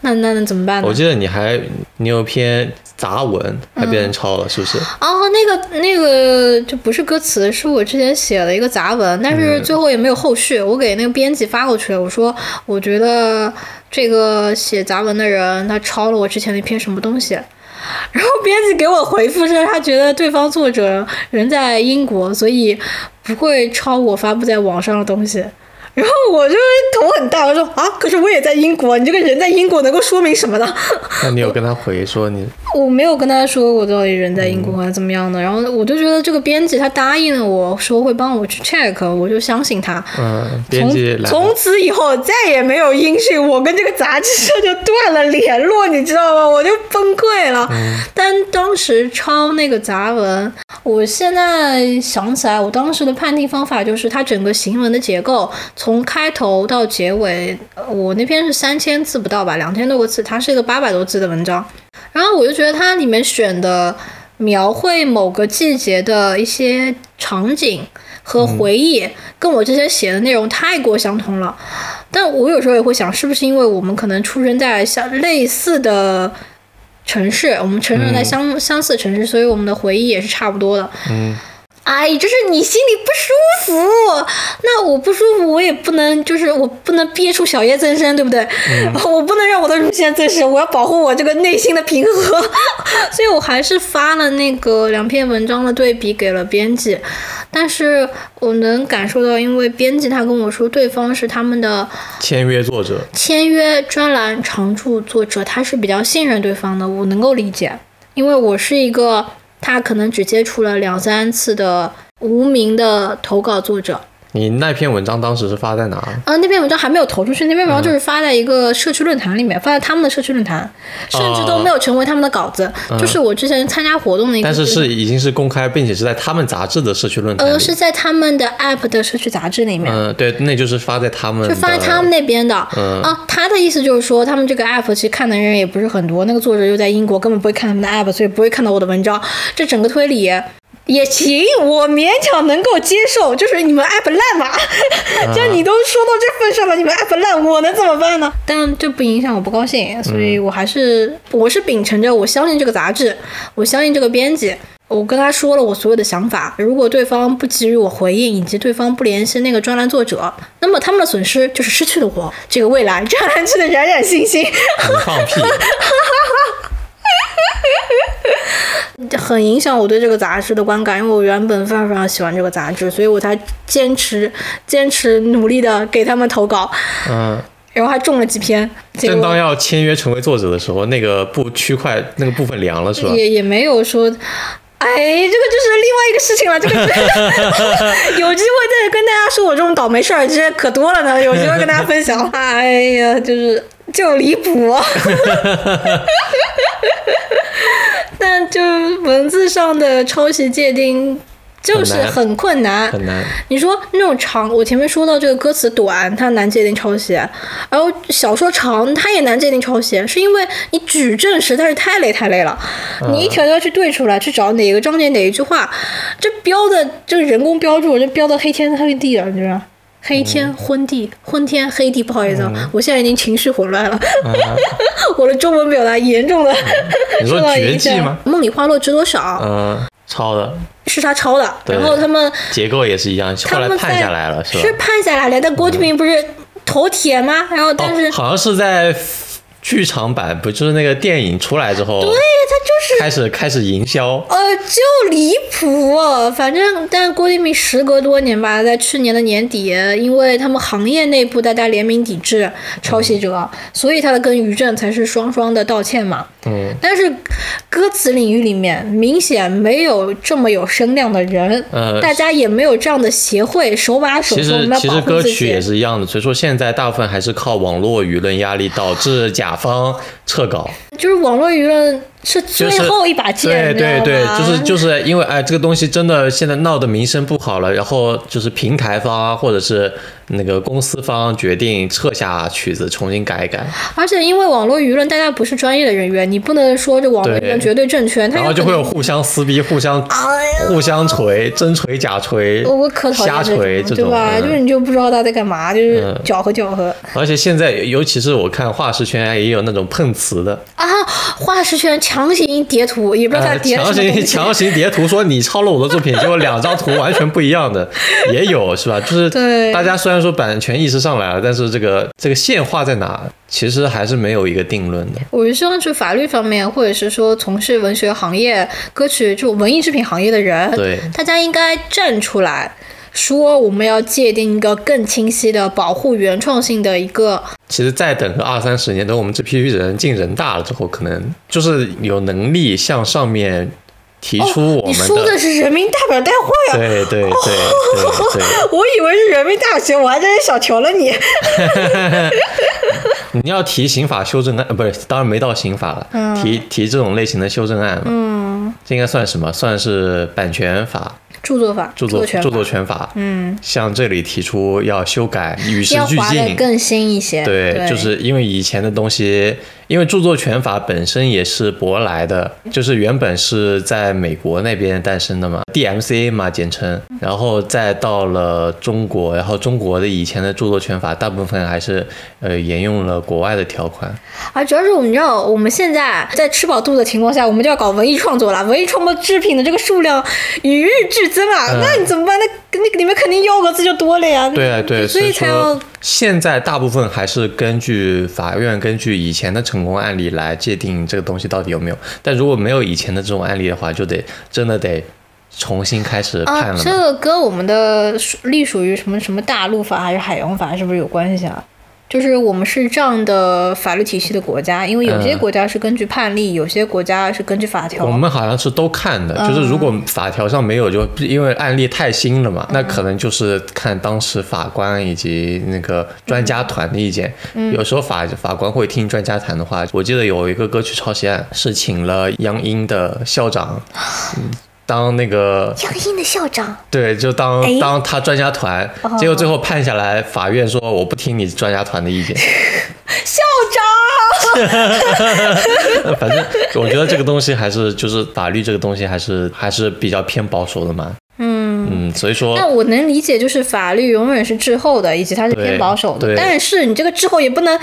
那那那怎么办呢我？记得你还你有篇杂文还被人抄了，是不是？哦，那个那个就不是歌词，是我之前写了一个杂文，但是最后也没有后续。我给那个编辑发过去了，我说我觉得这个写杂文的人他抄了我之前的一篇什么东西。然后编辑给我回复说，他觉得对方作者人在英国，所以不会抄我发布在网上的东西。然后我就头很大，我说啊，可是我也在英国，你这个人在英国能够说明什么呢？那你有跟他回说你我没有跟他说我到底人在英国还是怎么样的，然后我就觉得这个编辑他答应了我说会帮我去 check，我就相信他。嗯，编辑从从此以后再也没有音讯，我跟这个杂志社就断了联络，你知道吗？我就崩溃了。但当时抄那个杂文，我现在想起来，我当时的判定方法就是它整个行文的结构，从从开头到结尾，我那篇是三千字不到吧，两千多个字，它是一个八百多字的文章。然后我就觉得它里面选的描绘某个季节的一些场景和回忆，跟我之前写的内容太过相同了。但我有时候也会想，是不是因为我们可能出生在像类似的城市，我们成长在相、相似的城市，所以我们的回忆也是差不多的。嗯哎，就是你心里不舒服，那我不舒服，我也不能，就是我不能憋出小叶增生，对不对？我不能让我的乳腺增生，我要保护我这个内心的平和，所以我还是发了那个两篇文章的对比给了编辑，但是我能感受到，因为编辑他跟我说，对方是他们的签约作者，签约专栏常驻作者，他是比较信任对方的，我能够理解，因为我是一个。他可能只接触了两三次的无名的投稿作者。你那篇文章当时是发在哪？啊，那篇文章还没有投出去，那篇文章就是发在一个社区论坛里面，发在他们的社区论坛，甚至都没有成为他们的稿子，就是我之前参加活动的一个。但是是已经是公开，并且是在他们杂志的社区论坛。呃，是在他们的 App 的社区杂志里面。嗯，对，那就是发在他们。就发在他们那边的。嗯。啊，他的意思就是说，他们这个 App 其实看的人也不是很多，那个作者又在英国，根本不会看他们的 App，所以不会看到我的文章。这整个推理。也行，我勉强能够接受，就是你们 app 烂嘛，就你都说到这份上了，你们 app 烂，我能怎么办呢？但这不影响我不高兴，所以我还是我是秉承着我相信这个杂志，我相信这个编辑，我跟他说了我所有的想法。如果对方不给予我回应，以及对方不联系那个专栏作者，那么他们的损失就是失去了我这个未来专栏区的冉冉星星。放屁。很影响我对这个杂志的观感，因为我原本非常非常喜欢这个杂志，所以我才坚持坚持努力的给他们投稿，嗯，然后还中了几篇。正当要签约成为作者的时候，那个部区块那个部分凉了，是吧？也也没有说，哎，这个就是另外一个事情了。这个 有机会再跟大家说，我这种倒霉事儿其实可多了呢。有机会跟大家分享。哎呀，就是就离谱。但就文字上的抄袭界定就是很困难，很难。你说那种长，我前面说到这个歌词短，它难界定抄袭；然后小说长，它也难界定抄袭，是因为你举证实在是太累太累了，你一条条去对出来，去找哪个章节哪一句话，这标的这个人工标注，这标的黑天黑地了，你知道黑天昏地，昏天黑地，不好意思，我现在已经情绪混乱了，我的中文表达严重的 受到影响。梦里花落知多少？嗯，抄的，是他抄的。然后他们结构也是一样，后来判下来了，是吧？是判下来了，但郭敬明不是头铁吗？然后但是好像是在。剧场版不就是那个电影出来之后，对，他就是开始开始营销，呃，就离谱。反正，但郭敬明时隔多年吧，在去年的年底，因为他们行业内部大家联名抵制抄袭者，所以他的跟于正才是双双的道歉嘛。嗯。但是歌词领域里面明显没有这么有声量的人，呃，大家也没有这样的协会手把手说我们要保护其实歌曲也是一样的，所以说现在大部分还是靠网络舆论压力导致甲。方撤稿，就是网络舆论。是最后一把剑，对对对，就是就是因为哎，这个东西真的现在闹得名声不好了，然后就是平台方或者是那个公司方决定撤下曲子，重新改一改。而且因为网络舆论，大家不是专业的人员，你不能说这网络舆论绝对正确，然后就会有互相撕逼、互相互相锤、真锤假锤、我可讨厌瞎锤这种，对吧？就是你就不知道他在干嘛，就是搅和搅和。而且现在，尤其是我看画师圈也有那种碰瓷的啊，画师圈强。强行叠图，也不知道他叠强行强行叠图，说你抄了我的作品，结果两张图完全不一样的，也有是吧？就是大家虽然说版权意识上来了，但是这个这个线画在哪，其实还是没有一个定论的。我是希望是法律方面，或者是说从事文学行业、歌曲这种文艺制品行业的人，对大家应该站出来。说我们要界定一个更清晰的保护原创性的一个。其实再等个二三十年，等我们这批人进人大了之后，可能就是有能力向上面提出我们的。你说的是人民代表大会啊？对对对。我以为是人民大学，我还真是小瞧了你。你要提刑法修正案，不是，当然没到刑法了。嗯。提提这种类型的修正案。嗯。这应该算什么？算是版权法。著作法、著作著作权法，嗯，像这里提出要修改，与时俱进，更新一些。对，就是因为以前的东西因为著作权法本身也是舶来的，就是原本是在美国那边诞生的嘛，DMCA 嘛简称，然后再到了中国，然后中国的以前的著作权法大部分还是呃沿用了国外的条款。啊，主要是我们知道我们现在在吃饱肚子的情况下，我们就要搞文艺创作了，文艺创作制品的这个数量与日俱增啊，那你怎么办？那那个里面肯定幺个字就多了呀。对啊，对，所以才要。现在大部分还是根据法院根据以前的成功案例来界定这个东西到底有没有，但如果没有以前的这种案例的话，就得真的得重新开始判了。这个跟我们的隶属于什么什么大陆法还是海洋法是不是有关系啊？就是我们是这样的法律体系的国家，因为有些国家是根据判例，有些国家是根据法条。我们好像是都看的，就是如果法条上没有，就因为案例太新了嘛，那可能就是看当时法官以及那个专家团的意见。有时候法法官会听专家谈的话。我记得有一个歌曲抄袭案，是请了央音的校长。当那个杨英的校长，对，就当当他专家团，结果最后判下来，法院说我不听你专家团的意见。校长，反正我觉得这个东西还是就是法律这个东西还是还是比较偏保守的嘛。所以说，那我能理解，就是法律永远是滞后的，以及它是偏保守的。但是你这个滞后也不能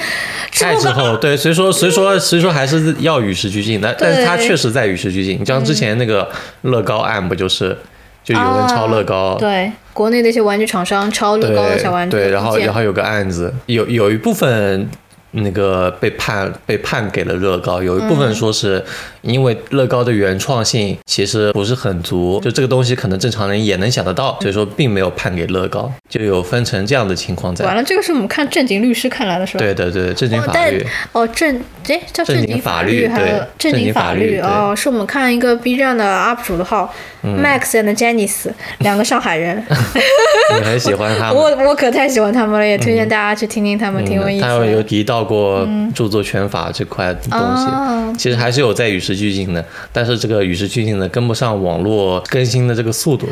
太滞后，对，所以说，所以说，所以说还是要与时俱进。但但是它确实在与时俱进。你像之前那个乐高案，不就是就有人抄乐高？对，国内的一些玩具厂商抄乐高的小玩具。对，然后然后有个案子，有有一部分。那个被判被判给了乐高，有一部分说是因为乐高的原创性其实不是很足，就这个东西可能正常人也能想得到，所以说并没有判给乐高，就有分成这样的情况在。完了，这个是我们看正经律师看来的是吧？对对对，正经法律。哦，正哎叫正经法律还有正经法律哦，是我们看一个 B 站的 UP 主的号，Max and Janice 两个上海人。你很喜欢他们？我我可太喜欢他们了，也推荐大家去听听他们，挺有意思。他有提到。过著作权法这块东西，其实还是有在与时俱进的，但是这个与时俱进的跟不上网络更新的这个速度。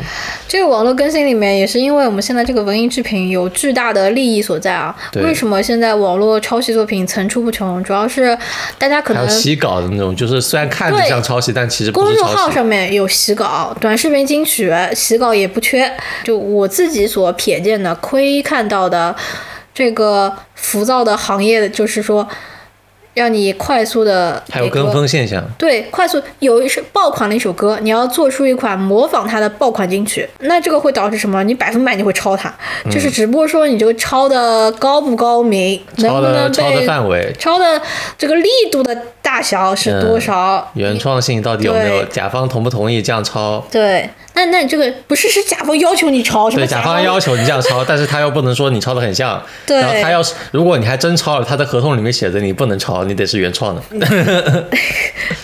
这个网络更新里面也是因为我们现在这个文艺制品有巨大的利益所在啊。为什么现在网络抄袭作品层出不穷？主要是大家可能洗稿的那种，就是虽然看着像抄袭，但其实公众号上面有洗稿，短视频金曲洗稿也不缺。就我自己所瞥见的、窥看到的。这个浮躁的行业，就是说。让你快速的，还有跟风现象。对，快速有一首爆款的一首歌，你要做出一款模仿它的爆款金曲，那这个会导致什么？你百分百你会抄它，就是只不过说你这个抄的高不高明，能不能抄的范围，抄的这个力度的大小是多少？原创性到底有没有？甲方同不同意这样抄？对，那那你这个不是是甲方要求你抄？对，甲方要求你这样抄，但是他又不能说你抄的很像。对，然后他要是如果你还真抄了，他的合同里面写着你不能抄。你得是原创的，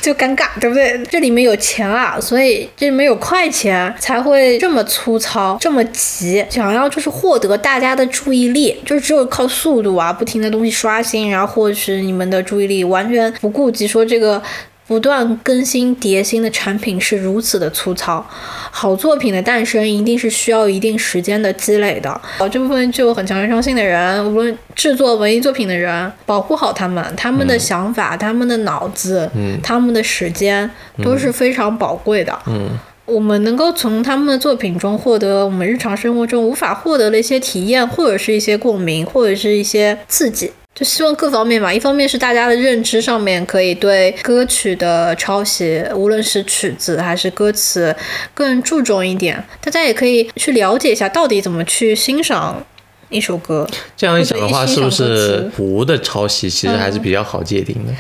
就尴尬，对不对？这里面有钱啊，所以这里面有快钱，才会这么粗糙，这么急，想要就是获得大家的注意力，就是只有靠速度啊，不停的东西刷新，然后获取你们的注意力，完全不顾及说这个。不断更新叠新的产品是如此的粗糙，好作品的诞生一定是需要一定时间的积累的。哦，这部分具有很强原创性的人，无论制作文艺作品的人，保护好他们，他们的想法、他们的脑子、他们的时间都是非常宝贵的。嗯，我们能够从他们的作品中获得我们日常生活中无法获得的一些体验，或者是一些共鸣，或者是一些刺激。就希望各方面吧，一方面是大家的认知上面可以对歌曲的抄袭，无论是曲子还是歌词，更注重一点。大家也可以去了解一下，到底怎么去欣赏一首歌。这样一想的话，是不是图的抄袭其实还是比较好界定的？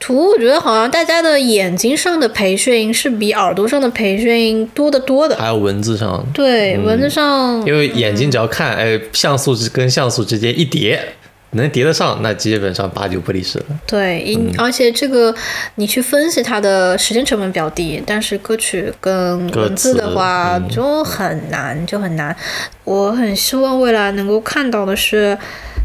图，我觉得好像大家的眼睛上的培训是比耳朵上的培训多得多的。还有文字上。对，文字上。因为眼睛只要看，哎，像素跟像素之间一叠。能叠得上，那基本上八九不离十了。对，而且这个你去分析它的时间成本比较低，但是歌曲跟文字的话就很难，就很难。我很希望未来能够看到的是，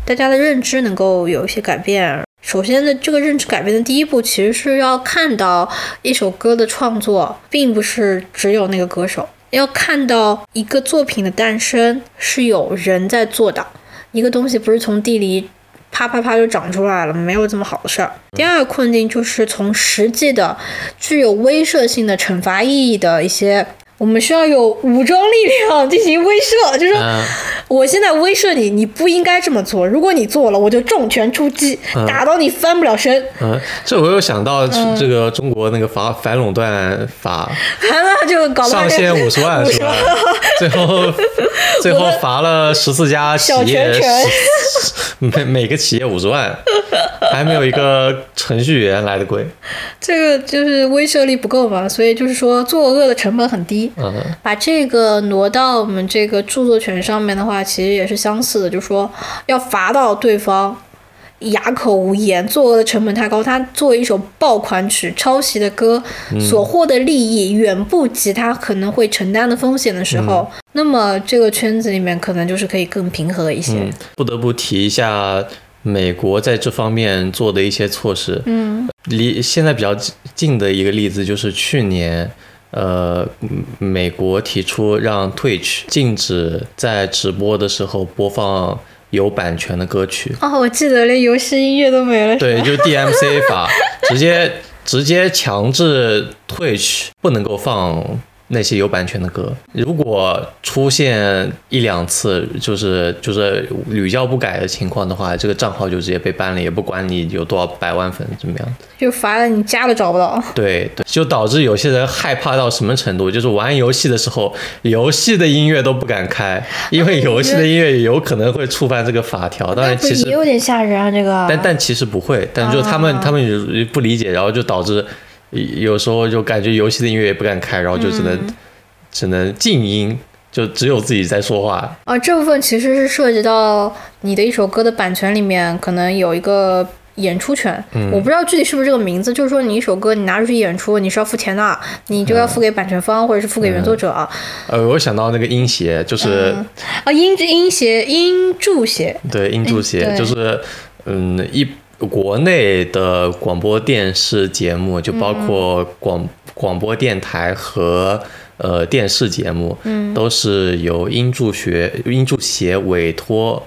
大家的认知能够有一些改变。首先呢这个认知改变的第一步，其实是要看到一首歌的创作，并不是只有那个歌手，要看到一个作品的诞生是有人在做的，一个东西不是从地里。啪啪啪就长出来了，没有这么好的事儿。第二个困境就是从实际的具有威慑性的惩罚意义的一些。我们需要有武装力量进行威慑，就是说，嗯我现在威慑你，你不应该这么做。如果你做了，我就重拳出击，打到你翻不了身。嗯，这我又想到这个中国那个反反垄断法完了就搞半上天限五十万是吧？最后最后罚了十四家企小业拳拳，每每个企业五十万，还没有一个程序员来的贵。这个就是威慑力不够嘛，所以就是说作恶的成本很低。嗯把这个挪到我们这个著作权上面的话，其实也是相似的，就是说要罚到对方哑口无言，作恶的成本太高。他作为一首爆款曲、抄袭的歌，所获的利益远不及他可能会承担的风险的时候，那么这个圈子里面可能就是可以更平和一些。嗯，不得不提一下美国在这方面做的一些措施。嗯离现在比较近的一个例子就是去年，呃，嗯美国提出让 Twitch 禁止在直播的时候播放有版权的歌曲。哦，我记得连游戏音乐都没了。对，就 DMCA 法，直接直接强制 Twitch 不能够放那些有版权的歌。如果出现一两次就是就是屡教不改的情况的话，这个账号就直接被 ban 了，也不管你有多少百万粉怎么样。就罚的你家都找不到。对对，就导致有些人害怕到什么程度，就是玩游戏的时候，游戏的音乐都不敢开，因为游戏的音乐有可能会触犯这个法条。当然，其实也有点吓人啊，这个。但但其实不会，但就他们、啊他们有不理解，然后就导致有时候就感觉游戏的音乐也不敢开，然后就只能、嗯。只能静音，就只有自己在说话。啊，这部分其实是涉及到你的一首歌的版权里面可能有一个演出权，嗯。我不知道具体是不是这个名字，就是说你一首歌你拿出去演出，你是要付钱的，你就要付给版权方或者是付给原作者。呃，我想到那个音协，就是、啊，音音协音注协，对音注协，对。就是嗯一国内的广播电视节目，就包括广、广播电台和。呃，电视节目，嗯，都是由音注学音注协委托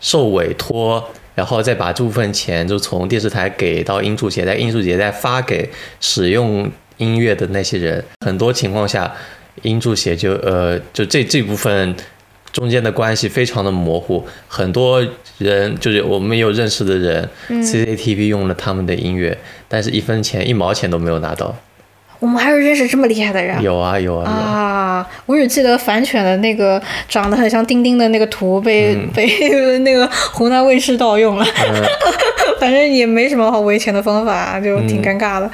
受委托，然后再把这部分钱就从电视台给到音注协，在音注协再发给使用音乐的那些人。很多情况下，音注协就呃就这这部分中间的关系非常的模糊，很多人就是我们有认识的人、c c t v 用了他们的音乐，但是一分钱一毛钱都没有拿到。我们还有认识这么厉害的人。有啊有啊有啊，啊，我只记得反犬的那个长得很像丁丁的那个图被、嗯 被那个湖南卫视盗用了，反正也没什么好维权的方法，就嗯挺尴尬的。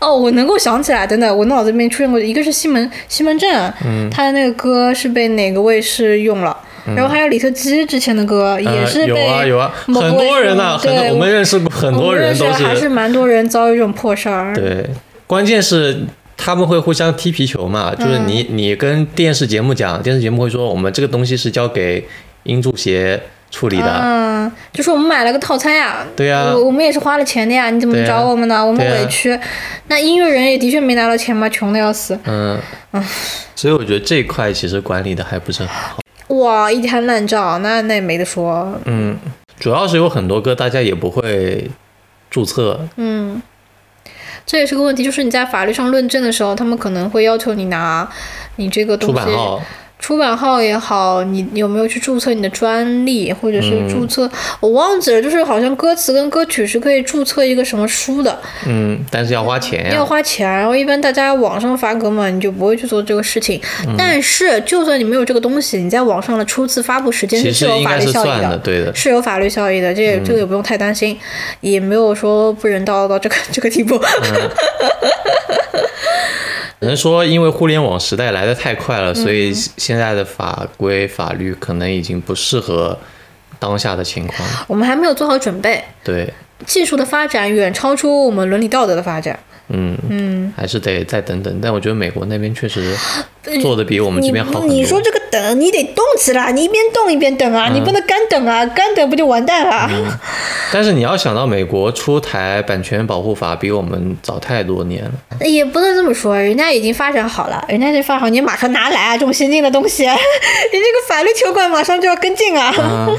哦，我能够想起来，等等，我脑子里面出现过一个是西门西门镇，嗯。他的那个歌是被哪个卫视用了，然后还有李特基之前的歌、也是呃、有啊有啊，很多人呢、很多我们认识过很多人都还是蛮多人遭遇这种破事儿。对，关键是他们会互相踢皮球嘛，就是你你跟电视节目讲，电视节目会说我们这个东西是交给音著协处理的，嗯，就是我们买了个套餐呀，对呀我我们也是花了钱的呀，你怎么找我们呢？我们委屈。那音乐人也的确没拿到钱嘛，穷的要死。嗯，所以我觉得这一块其实管理的还不是很好，哇，一摊烂账，那那也没得说。嗯，主要是有很多歌大家也不会注册，嗯，这也是个问题，就是你在法律上论证的时候，他们可能会要求你拿你这个东西出版号，出版号也好，你你有没有去注册你的专利，或者是嗯注册？我忘记了，就是好像歌词跟歌曲是可以注册一个什么书的，嗯，但是要花钱呀，要花钱。然后一般大家网上发歌嘛，你就不会去做这个事情。嗯但是就算你没有这个东西，你在网上的初次发布时间其是有法律效益算的，对的，是有法律效益的，这也这个也不用太担心，也没有说不人道到这个这个地步。嗯只能说因为互联网时代来的太快了，所以现在的法规法律可能已经不适合当下的情况，我们还没有做好准备，对，技术的发展远超出我们伦理道德的发展。嗯嗯，还是得再等等。但我觉得美国那边确实 做的比我们这边好很多。你说这个等，你得动起来，你一边动一边等啊，你不能干等啊，干等不就完蛋了？但是你要想到美国出台版权保护法比我们早太多年了，也不能这么说，人家已经发展好了，人家这发展好，你马上拿来啊，这么先进的东西，你这个法律条款马上就要跟进啊，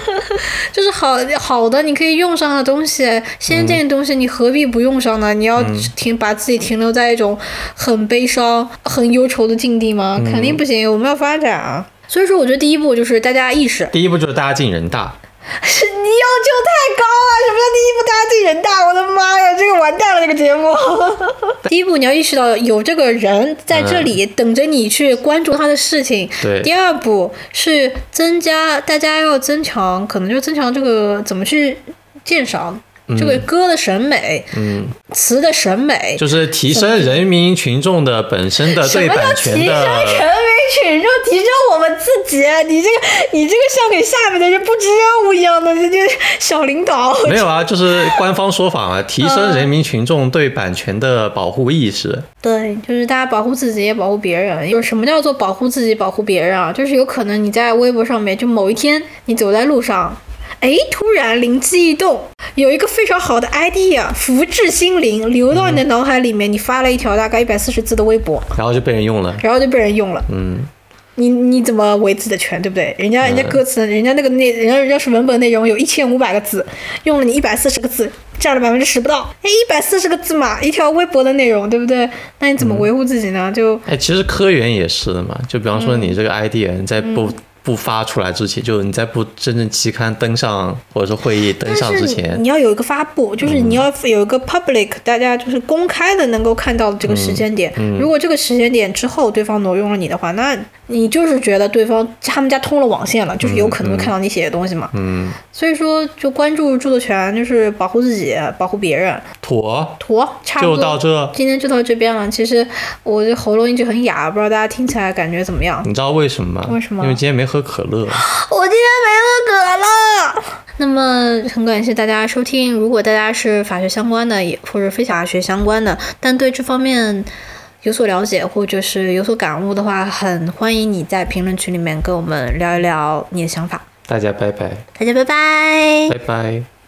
就是好好的你可以用上的东西，先进的东西你何必不用上呢？你要停把自己停留在一种很悲伤、很忧愁的境地吗？肯定不行，我们要发展啊。所以说，我觉得第一步就是大家意识，第一步就是大家进人大。是你要求太高了，什么叫第一步大家进人大？我的妈呀，这个完蛋了，这个节目。第一步你要意识到有这个人在这里等着你去关注他的事情。对。第二步是增加，大家要增强，可能就增强这个怎么去鉴赏。这个歌的审美，嗯，词的审美，就是提升人民群众的本身的对版权的。提升人民群众，提升我们自己。你这个，你这个像给下面的人布置任务一样的，这就小领导。没有啊，就是官方说法啊，提升人民群众对版权的保护意识。对，就是大家保护自己也保护别人。有什么叫做保护自己保护别人啊？就是有可能你在微博上面，就某一天你走在路上。哎，突然灵机一动，有一个非常好的 idea，福至心灵，流到你的脑海里面。你发了一条大概一百四十字的微博，然后就被人用了，然后就被人用了。嗯，你你怎么维自己的权，对不对？人家人家歌词，人家那个内，人家人家是文本内容有一千五百个字，用了你一百四十个字，占了百分之十不到。哎，一百四十个字嘛，一条微博的内容，对不对？那你怎么维护自己呢？就哎，其实科研也是的嘛。就比方说你这个 idea，你在不。不发出来之前，就是你在不真正期刊登上或者说会议登上之前，你要有一个发布，就是你要有一个 public，大家就是公开的能够看到这个时间点。如果这个时间点之后对方挪用了你的话，那你就是觉得对方他们家通了网线了，就是有可能会看到你写的东西嘛。嗯，所以说就关注著作权，就是保护自己，保护别人。妥妥，差不多就到这。今天就到这边了。其实我的喉咙一直很哑，不知道大家听起来感觉怎么样？你知道为什么吗？为什么？因为今天没喝可乐。我今天没喝可乐。那么很感谢大家收听。如果大家是法学相关的，也或者非法学相关的，但对这方面。有所了解或者是有所感悟的话，很欢迎你在评论区里面跟我们聊一聊你的想法。大家拜拜。大家拜拜。拜拜。